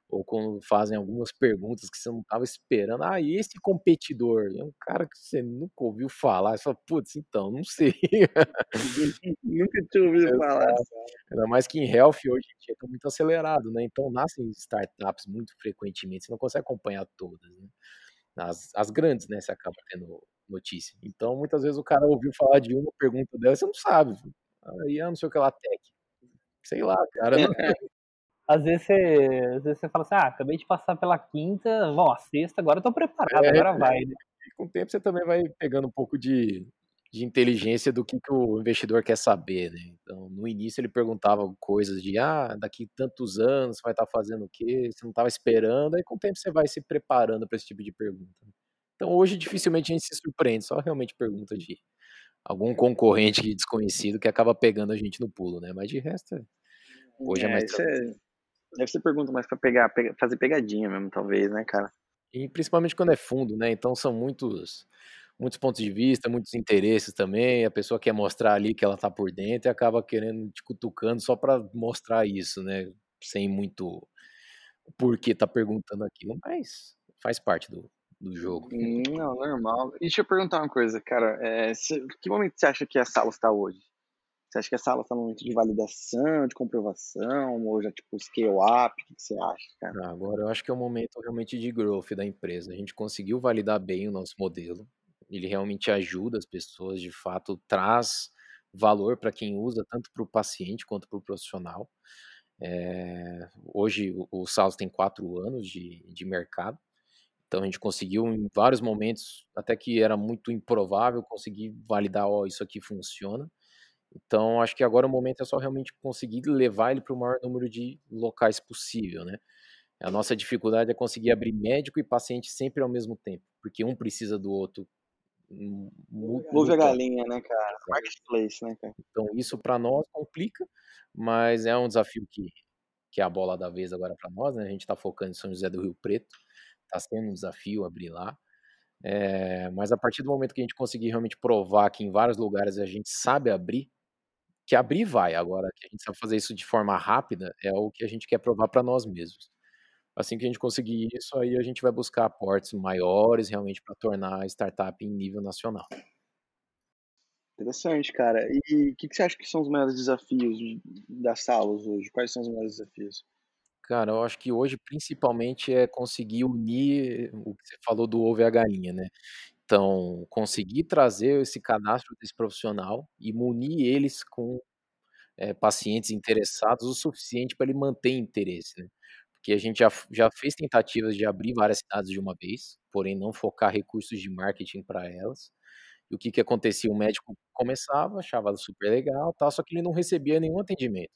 ou quando fazem algumas perguntas que você não estava esperando: "Ah, e esse competidor?". É um cara que você nunca ouviu falar, você fala: "Putz, então, não sei". Nunca tinha ouvido falar. Exato. Ainda mais que em health hoje em dia tá muito acelerado, né, então nascem startups muito frequentemente, você não consegue acompanhar todas, né. As as grandes, né, você acaba tendo notícia. Então muitas vezes o cara ouviu falar de uma pergunta dela, você não sabe, aí é não sei o que lá tech. Sei lá, cara. Às vezes você às vezes você fala assim: "Ah, acabei de passar pela quinta, bom, a sexta agora eu tô preparado, É, agora vai", né. e com o tempo você também vai pegando um pouco de de inteligência do que que o investidor quer saber, né. Então no início ele perguntava coisas de: "Ah, daqui tantos anos você vai estar fazendo o quê?", você não estava esperando, aí com o tempo você vai se preparando pra esse tipo de pergunta. Então hoje dificilmente a gente se surpreende, só realmente pergunta de algum concorrente desconhecido que acaba pegando a gente no pulo, né, mas de resto, hoje é É, mais isso tranquilo. é deve ser pergunta mais pra pegar pega fazer pegadinha mesmo talvez, né, cara. E principalmente quando é fundo, né, então são muitos muitos pontos de vista, muitos interesses também, a pessoa quer mostrar ali que ela tá por dentro e acaba querendo te cutucando só pra mostrar isso, né, sem muito porquê tá perguntando aquilo, mas faz parte do do jogo. Hum, não, normal. E deixa eu perguntar uma coisa, cara, eh, você que momento você acha que a Salos tá hoje? Você acha que essa sala está no momento de validação, de comprovação, ou já tipo scale up? O que você acha, cara? Ah, agora eu acho que é o momento realmente de growth da empresa. A gente conseguiu validar bem o nosso modelo. Ele realmente ajuda as pessoas, de fato, traz valor para quem usa, tanto para o paciente quanto para o profissional. É, hoje o, Salos tem quatro anos de, de mercado, então a gente conseguiu em vários momentos, até que era muito improvável, conseguir validar, ó, isso aqui funciona. Então acho que agora o momento é só realmente conseguir levar ele para o maior número de locais possível, né? A nossa dificuldade é conseguir abrir médico e paciente sempre ao mesmo tempo, porque um precisa do outro Move a galinha, né, cara? Marketplace, né, cara? Então isso para nós complica, mas é um desafio que, que é a bola da vez agora para nós, né? A gente está focando em São José do Rio Preto, está sendo um desafio abrir lá. É, mas a partir do momento que a gente conseguir realmente provar que em vários lugares a gente sabe abrir, que abrir vai, agora que a gente sabe fazer isso de forma rápida, é o que a gente quer provar para nós mesmos. Assim que a gente conseguir isso, aí a gente vai buscar aportes maiores realmente para tornar a startup em nível nacional. Interessante, cara. E o que, que, você acha que são os maiores desafios das salas hoje? Quais são os maiores desafios? Cara, eu acho que hoje principalmente é conseguir unir o que você falou do ovo e a galinha, né? Então, conseguir trazer esse cadastro desse profissional e munir eles com é, pacientes interessados o suficiente para ele manter interesse, né? que a gente já, já fez tentativas de abrir várias cidades de uma vez, porém não focar recursos de marketing para elas. E o que que acontecia? O médico começava, achava super legal, tal, só que ele não recebia nenhum atendimento.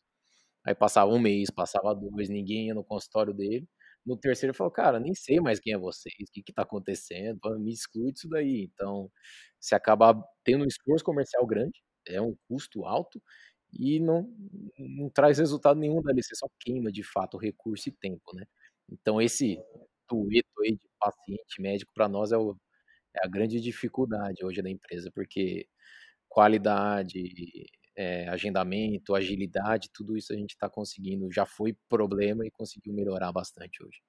Aí passava um mês, passava dois, ninguém ia no consultório dele. No terceiro falou, cara, nem sei mais quem é vocês, o que que tá acontecendo, me exclui disso daí. Então, você acaba tendo um esforço comercial grande, é um custo alto, e não, não traz resultado nenhum dali, você só queima de fato recurso e tempo, né? Então esse dueto aí de paciente médico para nós é, o, é, a grande dificuldade hoje da empresa, porque qualidade, é, agendamento, agilidade, tudo isso a gente está conseguindo, já foi problema e conseguiu melhorar bastante hoje.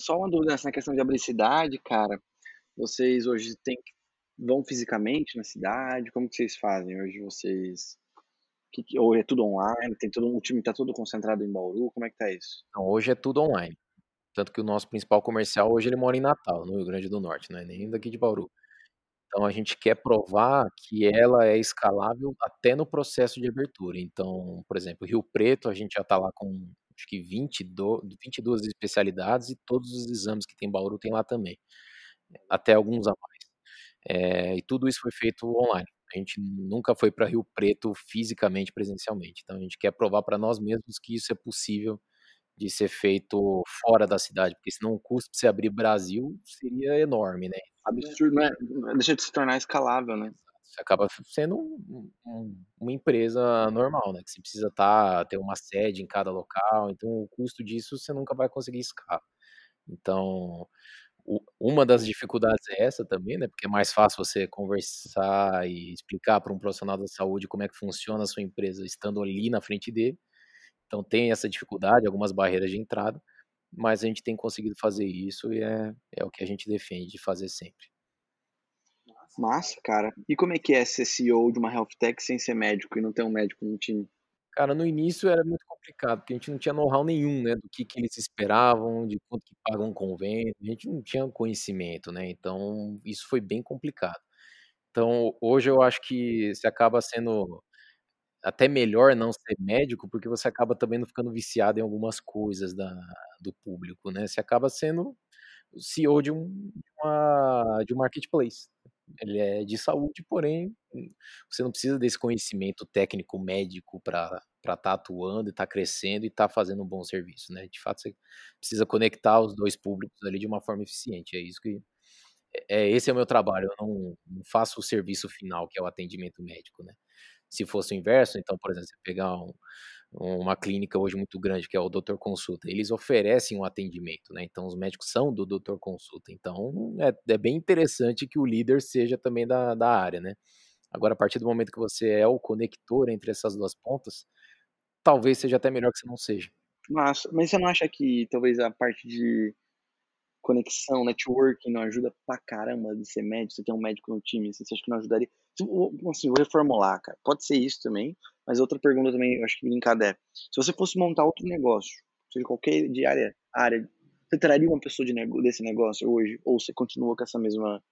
Só uma dúvida nessa questão de abrir cidade, cara. Vocês hoje tem, vão fisicamente na cidade? Como que vocês fazem? Hoje vocês. Que, ou é tudo online? Tem todo, o time está todo concentrado em Bauru? Como é que tá isso? Não, hoje é tudo online. Tanto que o nosso principal comercial hoje ele mora em Natal, no Rio Grande do Norte, não é nem daqui de Bauru. Então a gente quer provar que ela é escalável até no processo de abertura. Então, por exemplo, Rio Preto, a gente já está lá com acho que 20 do, 22 especialidades e todos os exames que tem em Bauru tem lá também, até alguns a mais. É, e tudo isso foi feito online. A gente nunca foi para Rio Preto fisicamente, presencialmente. Então a gente quer provar para nós mesmos que isso é possível de ser feito fora da cidade, porque senão o custo de você abrir Brasil seria enorme, né? Absurdo, né? Deixa de se tornar escalável, né? Você acaba sendo um, um, uma empresa normal, né? Que você precisa tá, ter uma sede em cada local, então o custo disso você nunca vai conseguir escalar. Então, o, uma das dificuldades é essa também, né? Porque é mais fácil você conversar e explicar para um profissional da saúde como é que funciona a sua empresa estando ali na frente dele. Então tem essa dificuldade, algumas barreiras de entrada, mas a gente tem conseguido fazer isso e é, é o que a gente defende de fazer sempre. Massa, cara. E como é que é ser CEO de uma health tech sem ser médico e não ter um médico no time? Cara, no início era muito complicado, porque a gente não tinha know-how nenhum, né, do que, que eles esperavam, de quanto que pagam um convênio, a gente não tinha conhecimento, né, então isso foi bem complicado. Então, hoje eu acho que você acaba sendo até melhor não ser médico, porque você acaba também não ficando viciado em algumas coisas da, do público, né, você acaba sendo CEO de um, de uma, de um marketplace. Ele é de saúde, porém, hum, você não precisa desse conhecimento técnico médico para estar tá atuando e estar tá crescendo e estar tá fazendo um bom serviço, né? De fato, você precisa conectar os dois públicos ali de uma forma eficiente. É isso que é, é esse é o meu trabalho. Eu não, não faço o serviço final, que é o atendimento médico, né? Se fosse o inverso, então, por exemplo, você pegar um, uma clínica hoje muito grande, que é o Doutor Consulta, eles oferecem um atendimento, né? Então, os médicos são do Doutor Consulta. Então, é, é bem interessante que o líder seja também da, da área, né? Agora, a partir do momento que você é o conector entre essas duas pontas, talvez seja até melhor que você não seja. Mas, mas você não acha que talvez a parte de conexão, networking não ajuda pra caramba de ser médico, você tem um médico no time, assim, você acha que não ajudaria? Assim, vou reformular, cara. Pode ser isso também, mas outra pergunta também, eu acho que brincada é, se você fosse montar outro negócio, seja qualquer de área, área, você traria uma pessoa de nego, desse negócio hoje, ou você continua com essa mesma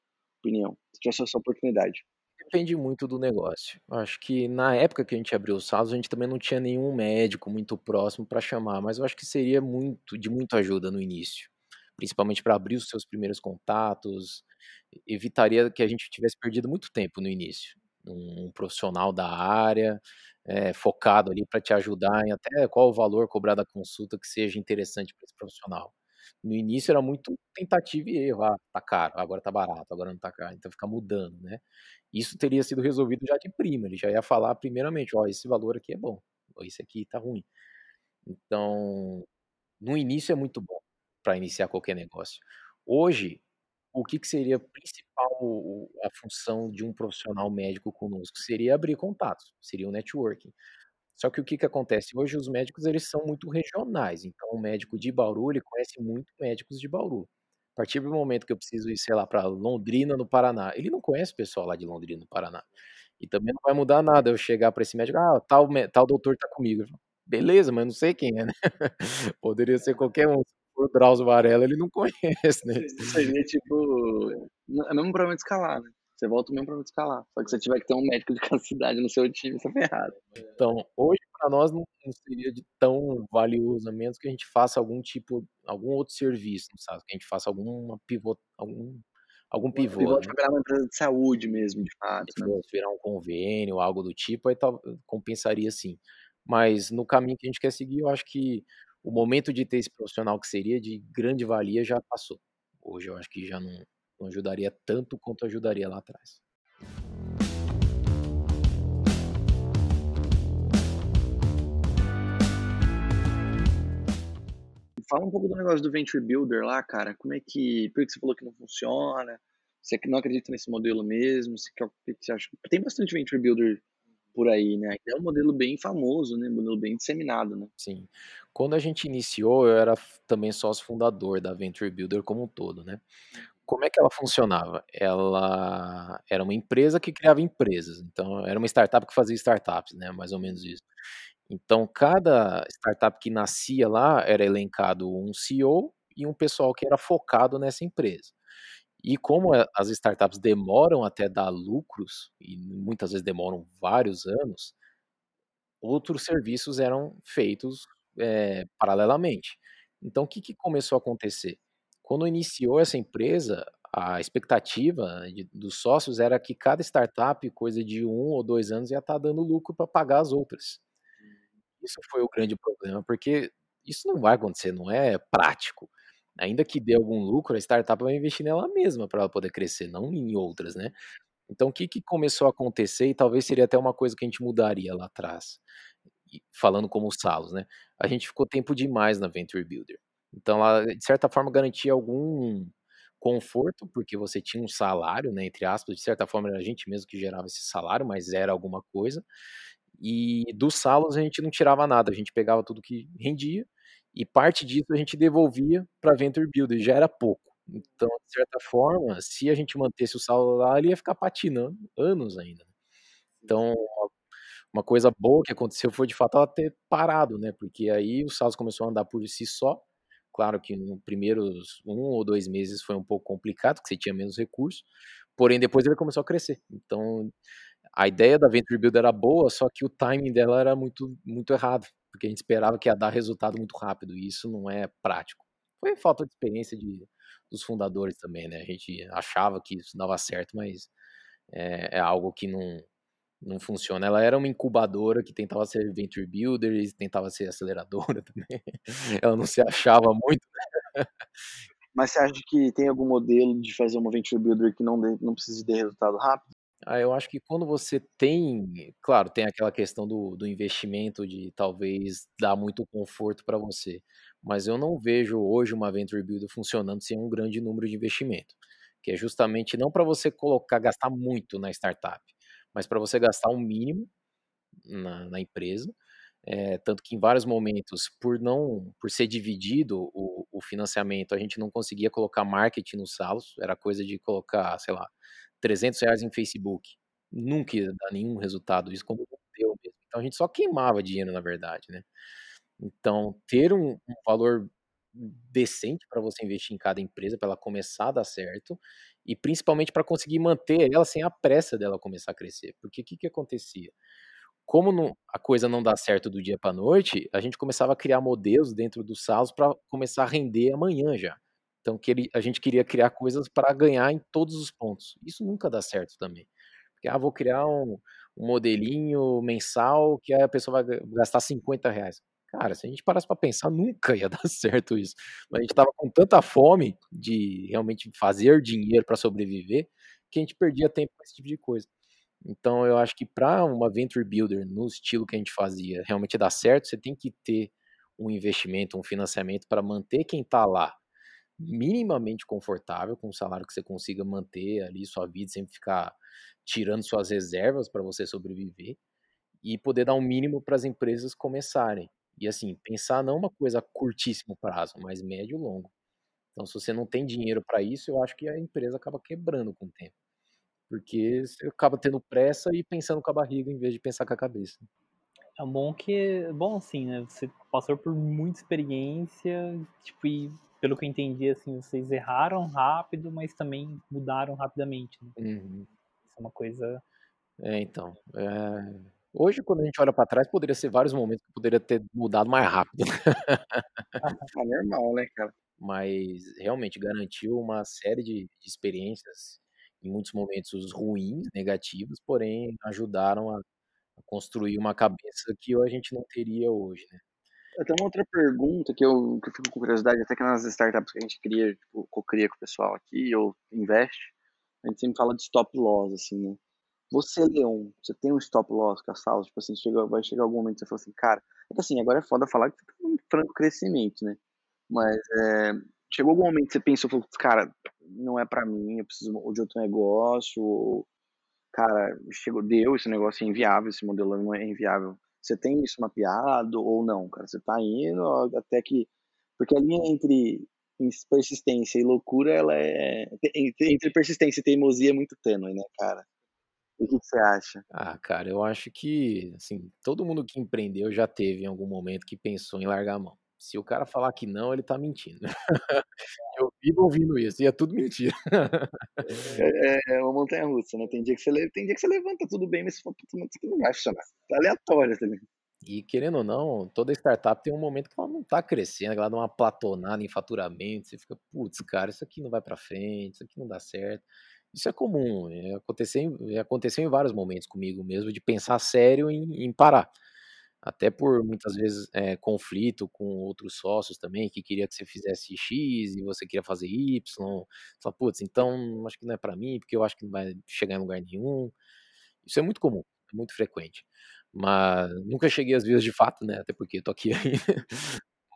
opinião? Se tivesse essa oportunidade. Depende muito do negócio. Acho que na época que a gente abriu o Salos, a gente também não tinha nenhum médico muito próximo para chamar, mas eu acho que seria muito de muita ajuda no início principalmente para abrir os seus primeiros contatos, evitaria que a gente tivesse perdido muito tempo no início. Um, um profissional da área, é, focado ali para te ajudar em até qual o valor cobrado da consulta que seja interessante para esse profissional. No início era muito tentativa e erro, ah, tá caro, agora tá barato, agora não tá caro, então fica mudando, né? Isso teria sido resolvido já de prima, ele já ia falar primeiramente, ó, esse valor aqui é bom, esse aqui tá ruim. Então, no início é muito bom para iniciar qualquer negócio. Hoje, o que, que seria principal a função de um profissional médico conosco? Seria abrir contatos, seria o networking. Só que o que, que acontece? Hoje os médicos eles são muito regionais, então o médico de Bauru ele conhece muito médicos de Bauru. A partir do momento que eu preciso ir, sei lá, para Londrina, no Paraná, ele não conhece o pessoal lá de Londrina, no Paraná. E também não vai mudar nada eu chegar para esse médico, ah, tal, tal doutor tá comigo. Beleza, mas não sei quem é, né? Poderia ser qualquer um o Drauzio Varela ele não conhece, né? Seria tipo. É o mesmo problema de escalar, né? Você volta o mesmo problema de escalar. Só que se você tiver que ter um médico de cada cidade no seu time, você tá ferrado. Então, hoje para nós não, seria de tão valioso, a menos que a gente faça algum tipo, algum outro serviço, sabe? Que a gente faça alguma pivô, algum algum pivô. Pivô né? virar uma empresa de saúde mesmo, de fato. Né? Virar um convênio, algo do tipo, aí tal, compensaria sim. Mas no caminho que a gente quer seguir, eu acho que o momento de ter esse profissional que seria de grande valia já passou. Hoje eu acho que já não, não ajudaria tanto quanto ajudaria lá atrás. Fala um pouco do negócio do Venture Builder lá, cara. Como é que. Por que você falou que não funciona? Você não acredita nesse modelo mesmo? Você, o que você acha? Tem bastante Venture Builder por aí, né? É um modelo bem famoso, né? Um modelo bem disseminado, né? Sim. Quando a gente iniciou, eu era também sócio fundador da Venture Builder como um todo, né? Como é que ela funcionava? Ela era uma empresa que criava empresas. Então, era uma startup que fazia startups, né? Mais ou menos isso. Então, cada startup que nascia lá era elencado um CEO e um pessoal que era focado nessa empresa. E como as startups demoram até dar lucros, e muitas vezes demoram vários anos, outros serviços eram feitos é, paralelamente. Então, o que, que, começou a acontecer? Quando iniciou essa empresa, a expectativa de, dos sócios era que cada startup, coisa de um ou dois anos, ia estar tá dando lucro para pagar as outras. Isso foi o grande problema, porque isso não vai acontecer, não é prático ainda que dê algum lucro, a startup vai investir nela mesma para ela poder crescer, não em outras, né? Então, o que, que começou a acontecer, e talvez seria até uma coisa que a gente mudaria lá atrás, falando como Salos, né? A gente ficou tempo demais na Venture Builder. Então, ela, de certa forma, garantia algum conforto, porque você tinha um salário, né, entre aspas, de certa forma era a gente mesmo que gerava esse salário, mas era alguma coisa. E dos salos a gente não tirava nada, a gente pegava tudo que rendia e parte disso a gente devolvia para Venture Builder, já era pouco. Então, de certa forma, se a gente mantesse o saldo lá, ele ia ficar patinando anos ainda. Né. Então, uma coisa boa que aconteceu foi de fato ela ter parado, né? Porque aí o Salus começou a andar por si só. Claro que nos primeiros um ou dois meses foi um pouco complicado, porque você tinha menos recursos. Porém, depois ele começou a crescer. Então, a ideia da Venture Builder era boa, só que o timing dela era muito, muito errado porque a gente esperava que ia dar resultado muito rápido, e isso não é prático. Foi falta de experiência de, dos fundadores também, né? A gente achava que isso dava certo, mas é, é algo que não, não funciona. Ela era uma incubadora que tentava ser venture builder e tentava ser aceleradora também. Ela não se achava muito. Mas você acha que tem algum modelo de fazer uma venture builder que não, dê, não precise ter resultado rápido? Ah, eu acho que quando você tem, claro, tem aquela questão do, do investimento de talvez dar muito conforto para você, mas eu não vejo hoje uma venture builder funcionando sem um grande número de investimento, que é justamente não para você colocar, gastar muito na startup, mas para você gastar um mínimo na, na empresa, é, tanto que em vários momentos, por não, por ser dividido o, o financiamento, a gente não conseguia colocar marketing nos salos, era coisa de colocar, sei lá, 300 reais em Facebook. Nunca ia dar nenhum resultado, isso como não deu mesmo. Então a gente só queimava dinheiro, na verdade, né. Então ter um um valor decente para você investir em cada empresa, para ela começar a dar certo, e principalmente para conseguir manter ela sem a pressa dela começar a crescer. Porque o que que acontecia? Como não a coisa não dá certo do dia para noite, a gente começava a criar modelos dentro dos salos para começar a render amanhã já. Então que ele a gente queria criar coisas para ganhar em todos os pontos. Isso nunca dá certo também. Porque, ah, vou criar um um modelinho mensal que a pessoa vai gastar 50 reais. Cara, se a gente parasse para pensar, nunca ia dar certo isso. Mas a gente estava com tanta fome de realmente fazer dinheiro para sobreviver, que a gente perdia tempo com esse tipo de coisa. Então eu acho que para uma venture builder no estilo que a gente fazia realmente dar certo, você tem que ter um investimento, um financiamento para manter quem está lá minimamente confortável, com um salário que você consiga manter ali sua vida, sem ficar tirando suas reservas para você sobreviver, e poder dar um mínimo para as empresas começarem. E assim, pensar não uma coisa a curtíssimo prazo, mas médio e longo. Então, se você não tem dinheiro para isso, eu acho que a empresa acaba quebrando com o tempo. Porque você acaba tendo pressa e pensando com a barriga em vez de pensar com a cabeça. É bom que, bom assim, né? Você passou por muita experiência, tipo, e pelo que eu entendi, assim, vocês erraram rápido, mas também mudaram rapidamente. Né? Uhum. Isso é uma coisa. É, então. É... Hoje, quando a gente olha para trás, poderia ser vários momentos que poderia ter mudado mais rápido. É normal, né, cara? Mas realmente garantiu uma série de, de experiências, em muitos momentos ruins, negativos, porém ajudaram a, a construir uma cabeça que a gente não teria hoje, né? Tenho uma outra pergunta que eu, que eu fico com curiosidade, até que nas startups que a gente cria, tipo, co-cria com o pessoal aqui, ou investe, a gente sempre fala de stop loss, assim, né? Você, Leon, você tem um stop loss com a sala? Tipo assim, chega, vai chegar algum momento que você fala assim, cara, é que assim, agora é foda falar que tá um franco crescimento, né? Mas é, chegou algum momento que você pensou, falou, cara, não é pra mim, eu preciso de outro negócio, ou, cara, chegou, deu, esse negócio é inviável, esse modelo não é inviável. Você tem isso mapeado ou não, cara? Você tá indo até que. Porque a linha entre persistência e loucura, ela é. Entre persistência e teimosia é muito tênue, né, cara? O que, você acha? Ah, cara, eu acho que, assim, todo mundo que empreendeu já teve em algum momento que pensou em largar a mão. Se o cara falar que não, ele tá mentindo. eu vivo ouvindo isso, e é tudo mentira. é, é, uma montanha russa, né? Tem dia, que você, tem dia que você levanta tudo bem, mas você fala, isso aqui não vai funcionar. Tá aleatório também. E querendo ou não, toda startup tem um momento que ela não tá crescendo, ela dá uma platonada em faturamento, você fica, putz, cara, isso aqui não vai para frente, isso aqui não dá certo. Isso é comum, é, aconteceu, é, aconteceu em vários momentos comigo mesmo, de pensar sério em, em parar. Até por muitas vezes é, conflito com outros sócios também, que queria que você fizesse X e você queria fazer Y. Fala, putz, então acho que não é para mim, porque eu acho que não vai chegar em lugar nenhum. Isso é muito comum, é muito frequente. Mas nunca cheguei às vias de fato, né? Até porque tô aqui ainda.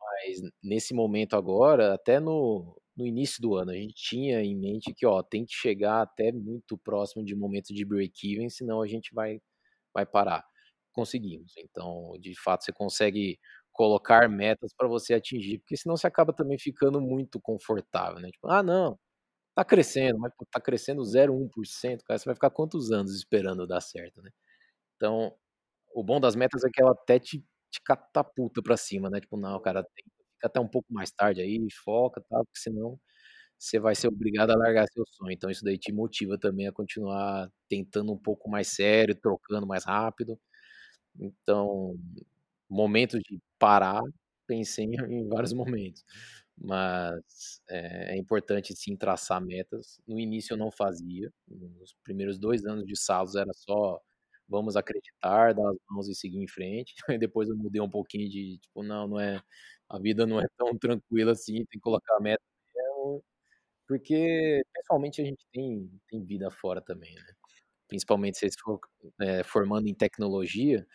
Mas nesse momento agora, até no, no início do ano, a gente tinha em mente que, ó, tem que chegar até muito próximo de momento de break-even, senão a gente vai, vai parar. Conseguimos. Então, de fato, você consegue colocar metas para você atingir, porque senão você acaba também ficando muito confortável, né? Tipo, ah, não, tá crescendo, mas tá crescendo 0,1%, cara, você vai ficar quantos anos esperando dar certo, né? Então, o bom das metas é que ela até te, te catapulta para cima, né? Tipo, não, cara, fica até um pouco mais tarde aí, foca, tá? Porque senão você vai ser obrigado a largar seu sonho. Então isso daí te motiva também a continuar tentando um pouco mais sério, trocando mais rápido. Então, momentos de parar, pensei em vários momentos. Mas é, é, importante sim traçar metas. No início eu não fazia. Nos primeiros dois anos de Salos era só vamos acreditar, dar as mãos e seguir em frente. Aí depois eu mudei um pouquinho de tipo, não, não é a vida não é tão tranquila assim, tem que colocar meta porque pessoalmente a gente tem, tem vida fora também, né? Principalmente se você for é, formando em tecnologia,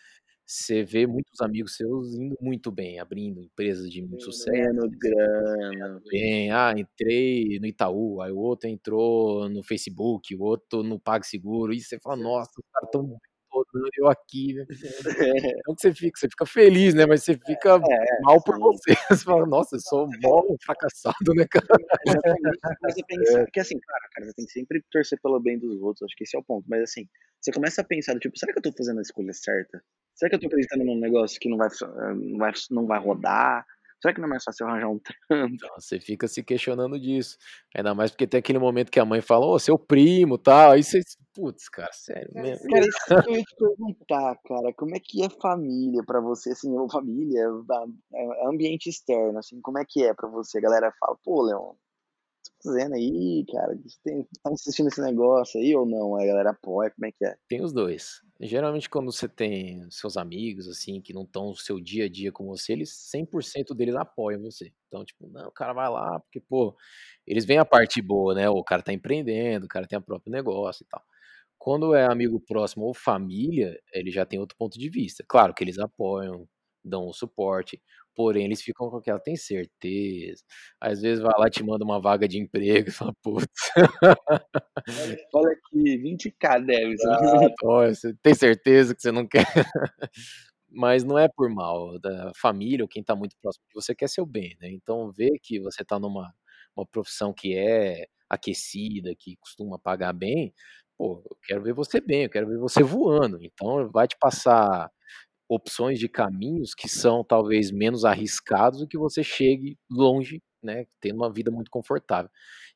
você vê muitos amigos seus indo muito bem, abrindo empresas de muito sucesso. Grana. Bem, ah, entrei no Itaú, aí o outro entrou no Facebook, o outro no PagSeguro, e você fala, nossa, os caras estão rodando, eu aqui, né. Não que você fica você fica feliz, né, mas você fica É, mal por sim. você. Você fala: "Nossa, eu sou mó fracassado, né, cara". Exatamente, você começa a pensar É. porque assim, claro, cara, você tem que sempre torcer pelo bem dos outros, acho que esse é o ponto, mas assim, você começa a pensar tipo: "Será que eu tô fazendo a escolha certa? Será que eu tô acreditando num negócio que não vai eh, não vai não vai rodar? Será que não é mais fácil arranjar um trampo?" Então, você fica se questionando disso. Ainda mais porque tem aquele momento que a mãe fala: "Ô, seu primo, tal", aí você putz, cara, sério mesmo? Cara, isso que eu ia te perguntar, cara, como é que é família pra você, assim, ou família, ambiente externo, assim, como é que é pra você? A galera fala: "Pô, Leon, o fazendo aí, cara? Tem tá insistindo nesse negócio aí ou não?" A galera apoia, como é que é? Tem os 2. Geralmente quando você tem seus amigos, assim, que não estão no seu dia a dia com você, eles 100% deles apoiam você. Então, tipo: "Não, cara, vai lá", porque, pô, eles veem a parte boa, né, o cara tá empreendendo, o cara tem o próprio negócio e tal. Quando é amigo próximo ou família, ele já tem outro ponto de vista. Claro que eles apoiam, dão o suporte, porém eles ficam com aquela: "Tem certeza?" Às vezes vai lá e te manda uma vaga de emprego e fala: "Putz" "Olha aqui, 20k deve". Exato. "Olha, você tem certeza que você não quer?" Mas não é por mal, da família ou quem tá muito próximo de você quer seu bem, né, então ver que você tá numa uma profissão que é aquecida, que costuma pagar bem, pô, eu quero ver você bem, eu quero ver você voando, então vai te passar opções de caminhos que são talvez menos arriscados e que você chegue longe, né, tendo uma vida muito confortável.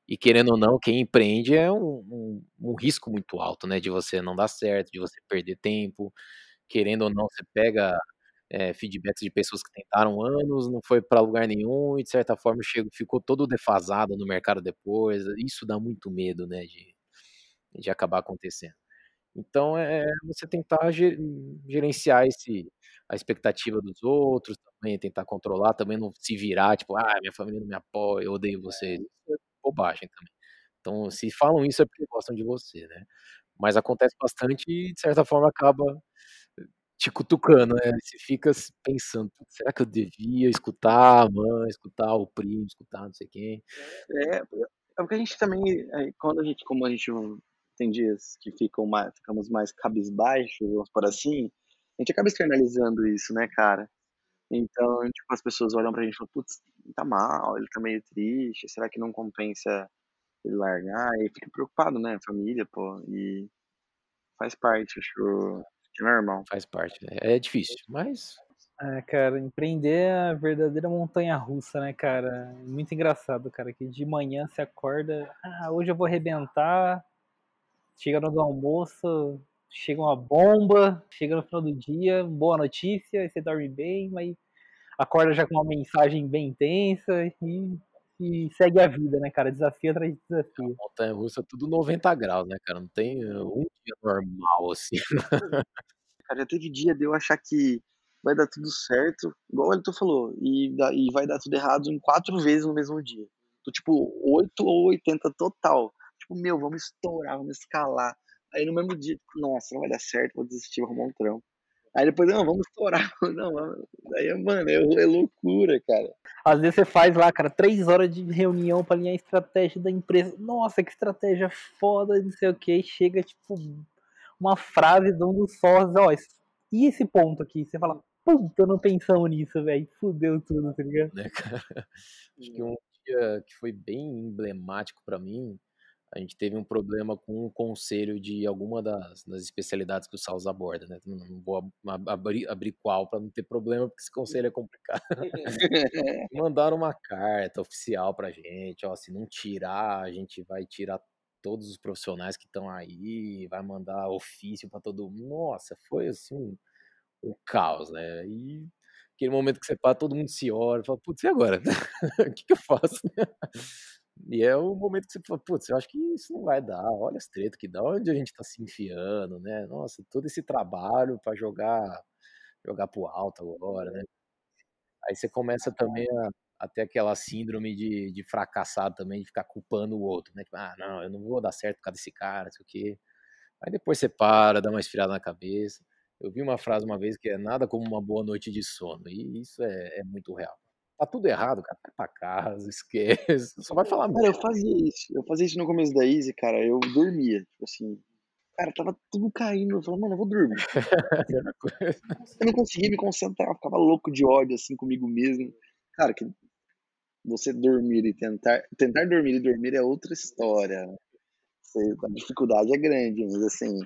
E querendo ou não, quem empreende é um um um risco muito alto, né, de você não dar certo, de você perder tempo, querendo ou não, você pega, eh, feedbacks de pessoas que tentaram anos, não foi pra lugar nenhum e de certa forma chegou ficou todo defasado no mercado depois, isso dá muito medo, né, de de acabar acontecendo. Então é é você tentar ge gerenciar esse a expectativa dos outros, também tentar controlar, também não se virar, tipo: "Ah, minha família não me apoia, eu odeio vocês", isso é bobagem também. Então se falam isso é porque gostam de você, né. Mas acontece bastante e de certa forma acaba te cutucando, né, você fica pensando: "Putz, será que eu devia escutar a mãe, escutar o primo, escutar não sei quem?" É, é porque a gente também, eh, quando a gente como a gente tem dias que ficam mais ficamos mais cabisbaixos, vamos por assim, a gente acaba externalizando isso, né, cara. Então, tipo, as pessoas olham pra gente e falam: "Putz, ele tá mal, ele tá meio triste, será que não compensa ele largar?" E fica preocupado, né, família, pô, e faz parte, acho que é normal. Faz parte, né, é difícil, mas É, cara, empreender é a verdadeira montanha-russa, né, cara. Muito engraçado, cara, que de manhã você acorda: "Ah, hoje eu vou arrebentar", chega do almoço, chega uma bomba, chega no final do dia, boa notícia, você dorme bem, mas acorda já com uma mensagem bem intensa e e segue a vida, né, cara, desafio atrás de É desafio. montanha-russa tudo 90 graus, né, cara, não tem um dia normal, assim. Cara, já teve dia de eu achar que vai dar tudo certo, igual o Wellington falou, e e vai dar tudo errado em 4 vezes no mesmo dia. Então, tipo, 8 ou 80 total. Tipo: "Meu, vamos estourar, vamos escalar". Aí no mesmo dia, tipo: "Nossa, não vai dar certo, vou desistir, vou arrumar um trampo". Aí depois: "Não, vamos estourar". Não, aí, mano, é loucura, cara. Às vezes você faz lá, cara, 3 horas de reunião pra alinhar a estratégia da empresa. Nossa, que estratégia foda, não sei o quê, e chega, tipo, uma frase de um dos sócios: "Ó, e esse ponto aqui?" Você fala: "Puta, não pensamos nisso, velho, fudeu tudo", tá ligado? Né, cara. Acho que um dia que foi bem emblemático pra mim, a gente teve um problema com o conselho de alguma das das especialidades que o Salus aborda, né, não vou ab abrir abrir qual pra não ter problema, porque esse conselho é complicado. Mandaram uma carta oficial pra gente: "Ó, se não tirar, a gente vai tirar todos os profissionais que estão aí, vai mandar ofício pra todo mundo". Nossa, foi assim um um caos, né, e aquele momento que você para, todo mundo se olha e fala: "Putz, e agora? O que que eu faço?" E é o momento que você fala: "Putz, eu acho que isso não vai dar, olha as treta que dá, onde a gente tá se enfiando, né, nossa, todo esse trabalho pra jogar jogar para o alto agora, né". Aí você começa também a a ter aquela síndrome de de fracassado também, de ficar culpando o outro, né, tipo: "Ah, não, eu não vou dar certo por causa desse cara, não sei o quê". Aí depois você para, dá uma esfriada na cabeça. Eu vi uma frase uma vez que é: "Nada como uma boa noite de sono", e isso é é muito real. Tá tudo errado, cara, vai pra casa, esquece, só vai falar Cara, eu fazia isso, eu fazia isso no começo da Easy, cara, eu dormia, tipo assim, Cara, tava tudo caindo. Eu falei, mano, eu vou dormir. eu não conseguia me concentrar, eu ficava louco de ódio, assim, comigo mesmo. Cara, que você dormir e tentar. Tentar dormir e dormir é outra história. a dificuldade é grande, mas assim.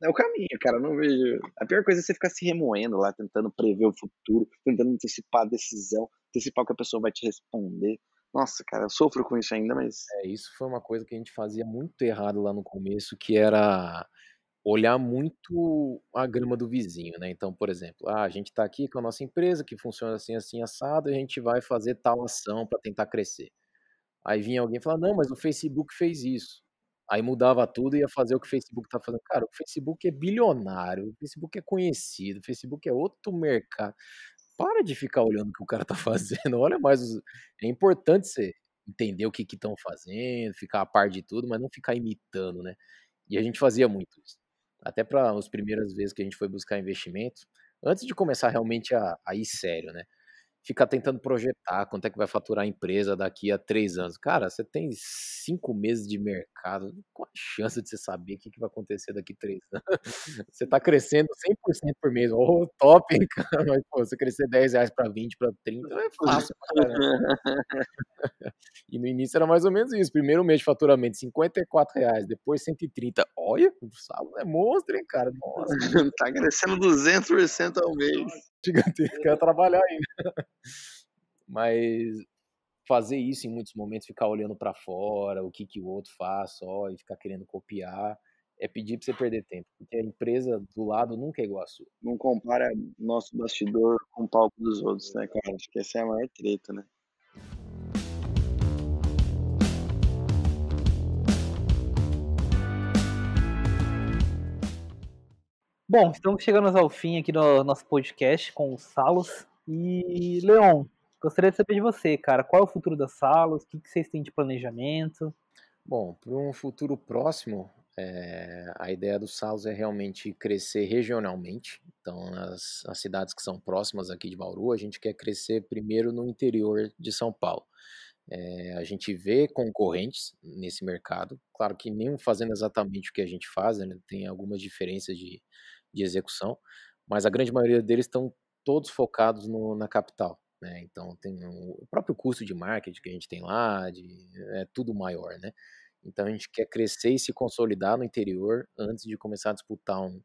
É o caminho, cara. Não vejo. A pior coisa é você ficar se remoendo lá, tentando prever o futuro, tentando antecipar a decisão, o que a pessoa vai te responder. Nossa, cara, eu sofro com isso ainda, mas. É, isso foi uma coisa que a gente fazia muito errado lá no começo, que era olhar muito a grama do vizinho, né? Então, por exemplo, ah, a gente está aqui com a nossa empresa que funciona assim, assim, assado, e a gente vai fazer tal ação para tentar crescer. Aí vinha alguém falava, não, mas o Facebook fez isso. Aí mudava tudo e ia fazer o que o Facebook tá fazendo. Cara, o Facebook é bilionário, o Facebook é conhecido, o Facebook é outro mercado. Para de ficar olhando o que o cara tá fazendo. Olha mais. Os... É importante você entender o que estão fazendo, ficar a par de tudo, mas não ficar imitando, né? E a gente fazia muito isso. Até para as primeiras vezes que a gente foi buscar investimento, antes de começar realmente a, a ir sério, né? Ficar tentando projetar quanto é que vai faturar a empresa daqui a três anos. Cara, você tem cinco meses de mercado, qual a chance de você saber o que, que vai acontecer daqui a três anos? Você está crescendo 100% por mês, oh, top, hein, cara? Mas, pô, você crescer 10 reais para 20, para 30, não é fácil, cara. e no início era mais ou menos isso. Primeiro mês de faturamento, 54 reais, depois 130. Olha, o saldo é monstro, hein, cara? Nossa. tá crescendo 200% ao mês gigantesco, quero trabalhar ainda. Mas fazer isso em muitos momentos, ficar olhando para fora, o que, que o outro faz só e ficar querendo copiar, é pedir para você perder tempo, porque a empresa do lado nunca é igual a sua. Não compara nosso bastidor com o palco dos outros, né, cara? Acho que essa é a maior treta, né? Bom, estamos chegando ao fim aqui do nosso podcast com o Salos. E, Leon, gostaria de saber de você, cara, qual é o futuro da Salos? O que vocês têm de planejamento? Bom, para um futuro próximo, é, a ideia do Salos é realmente crescer regionalmente. Então, nas, nas cidades que são próximas aqui de Bauru, a gente quer crescer primeiro no interior de São Paulo. É, a gente vê concorrentes nesse mercado, claro que nem fazendo exatamente o que a gente faz, né, tem algumas diferenças de, de execução, mas a grande maioria deles estão todos focados no, na capital. Né? Então tem o próprio custo de marketing que a gente tem lá, de, é tudo maior, né? Então a gente quer crescer e se consolidar no interior antes de começar a disputar um,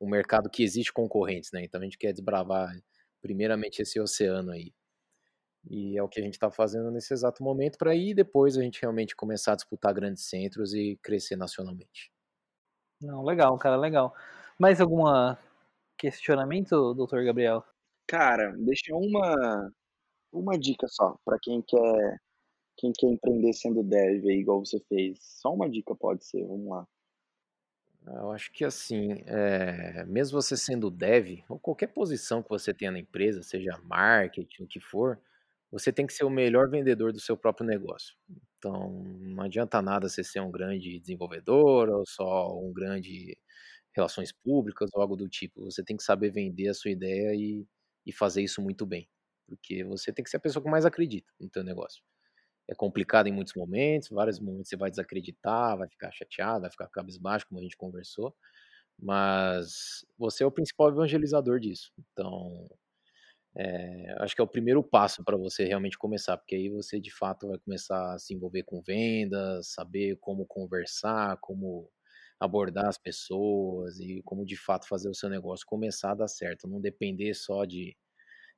um mercado que existe concorrentes, né? Então a gente quer desbravar primeiramente esse oceano aí. E é o que a gente está fazendo nesse exato momento para aí depois a gente realmente começar a disputar grandes centros e crescer nacionalmente. Não, legal, cara, legal. Mais algum questionamento, doutor Gabriel? Cara, deixa uma, uma dica só para quem quer quem quer empreender sendo dev aí, igual você fez. Só uma dica pode ser, vamos lá. Eu acho que assim, é, mesmo você sendo dev, ou qualquer posição que você tenha na empresa, seja marketing, o que for, você tem que ser o melhor vendedor do seu próprio negócio. Então, não adianta nada você ser um grande desenvolvedor ou só um grande relações públicas ou algo do tipo. Você tem que saber vender a sua ideia e, e fazer isso muito bem. Porque você tem que ser a pessoa que mais acredita no teu negócio. É complicado em muitos momentos, vários momentos você vai desacreditar, vai ficar chateado, vai ficar cabisbaixo, como a gente conversou. Mas você é o principal evangelizador disso. Então, é, acho que é o primeiro passo para você realmente começar, porque aí você de fato vai começar a se envolver com vendas, saber como conversar, como abordar as pessoas e como de fato fazer o seu negócio começar a dar certo, não depender só de,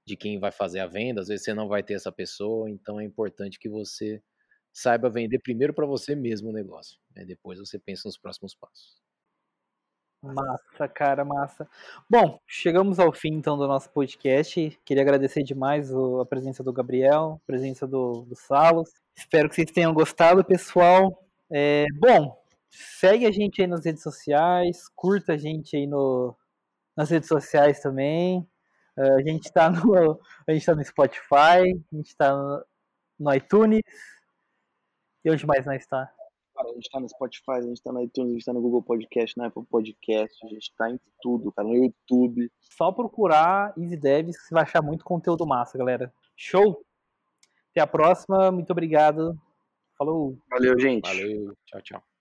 de quem vai fazer a venda, às vezes você não vai ter essa pessoa, então é importante que você saiba vender primeiro para você mesmo o negócio, né? depois você pensa nos próximos passos. Massa, cara, massa. Bom, chegamos ao fim então do nosso podcast. Queria agradecer demais a presença do Gabriel, a presença do, do Salos. Espero que vocês tenham gostado, pessoal. É, bom, Segue a gente aí nas redes sociais, curta a gente aí no, nas redes sociais também. Uh, a gente está no, a gente tá no Spotify, a gente está no, no, iTunes. E onde mais nós está? a gente está no Spotify, a gente está no iTunes, a gente está no Google Podcast, na Apple Podcast, a gente está em tudo, cara, no YouTube. Só procurar Easy Devs que você vai achar muito conteúdo massa, galera. Show? Até a próxima, muito obrigado. Falou. Valeu, gente. Valeu, tchau, tchau.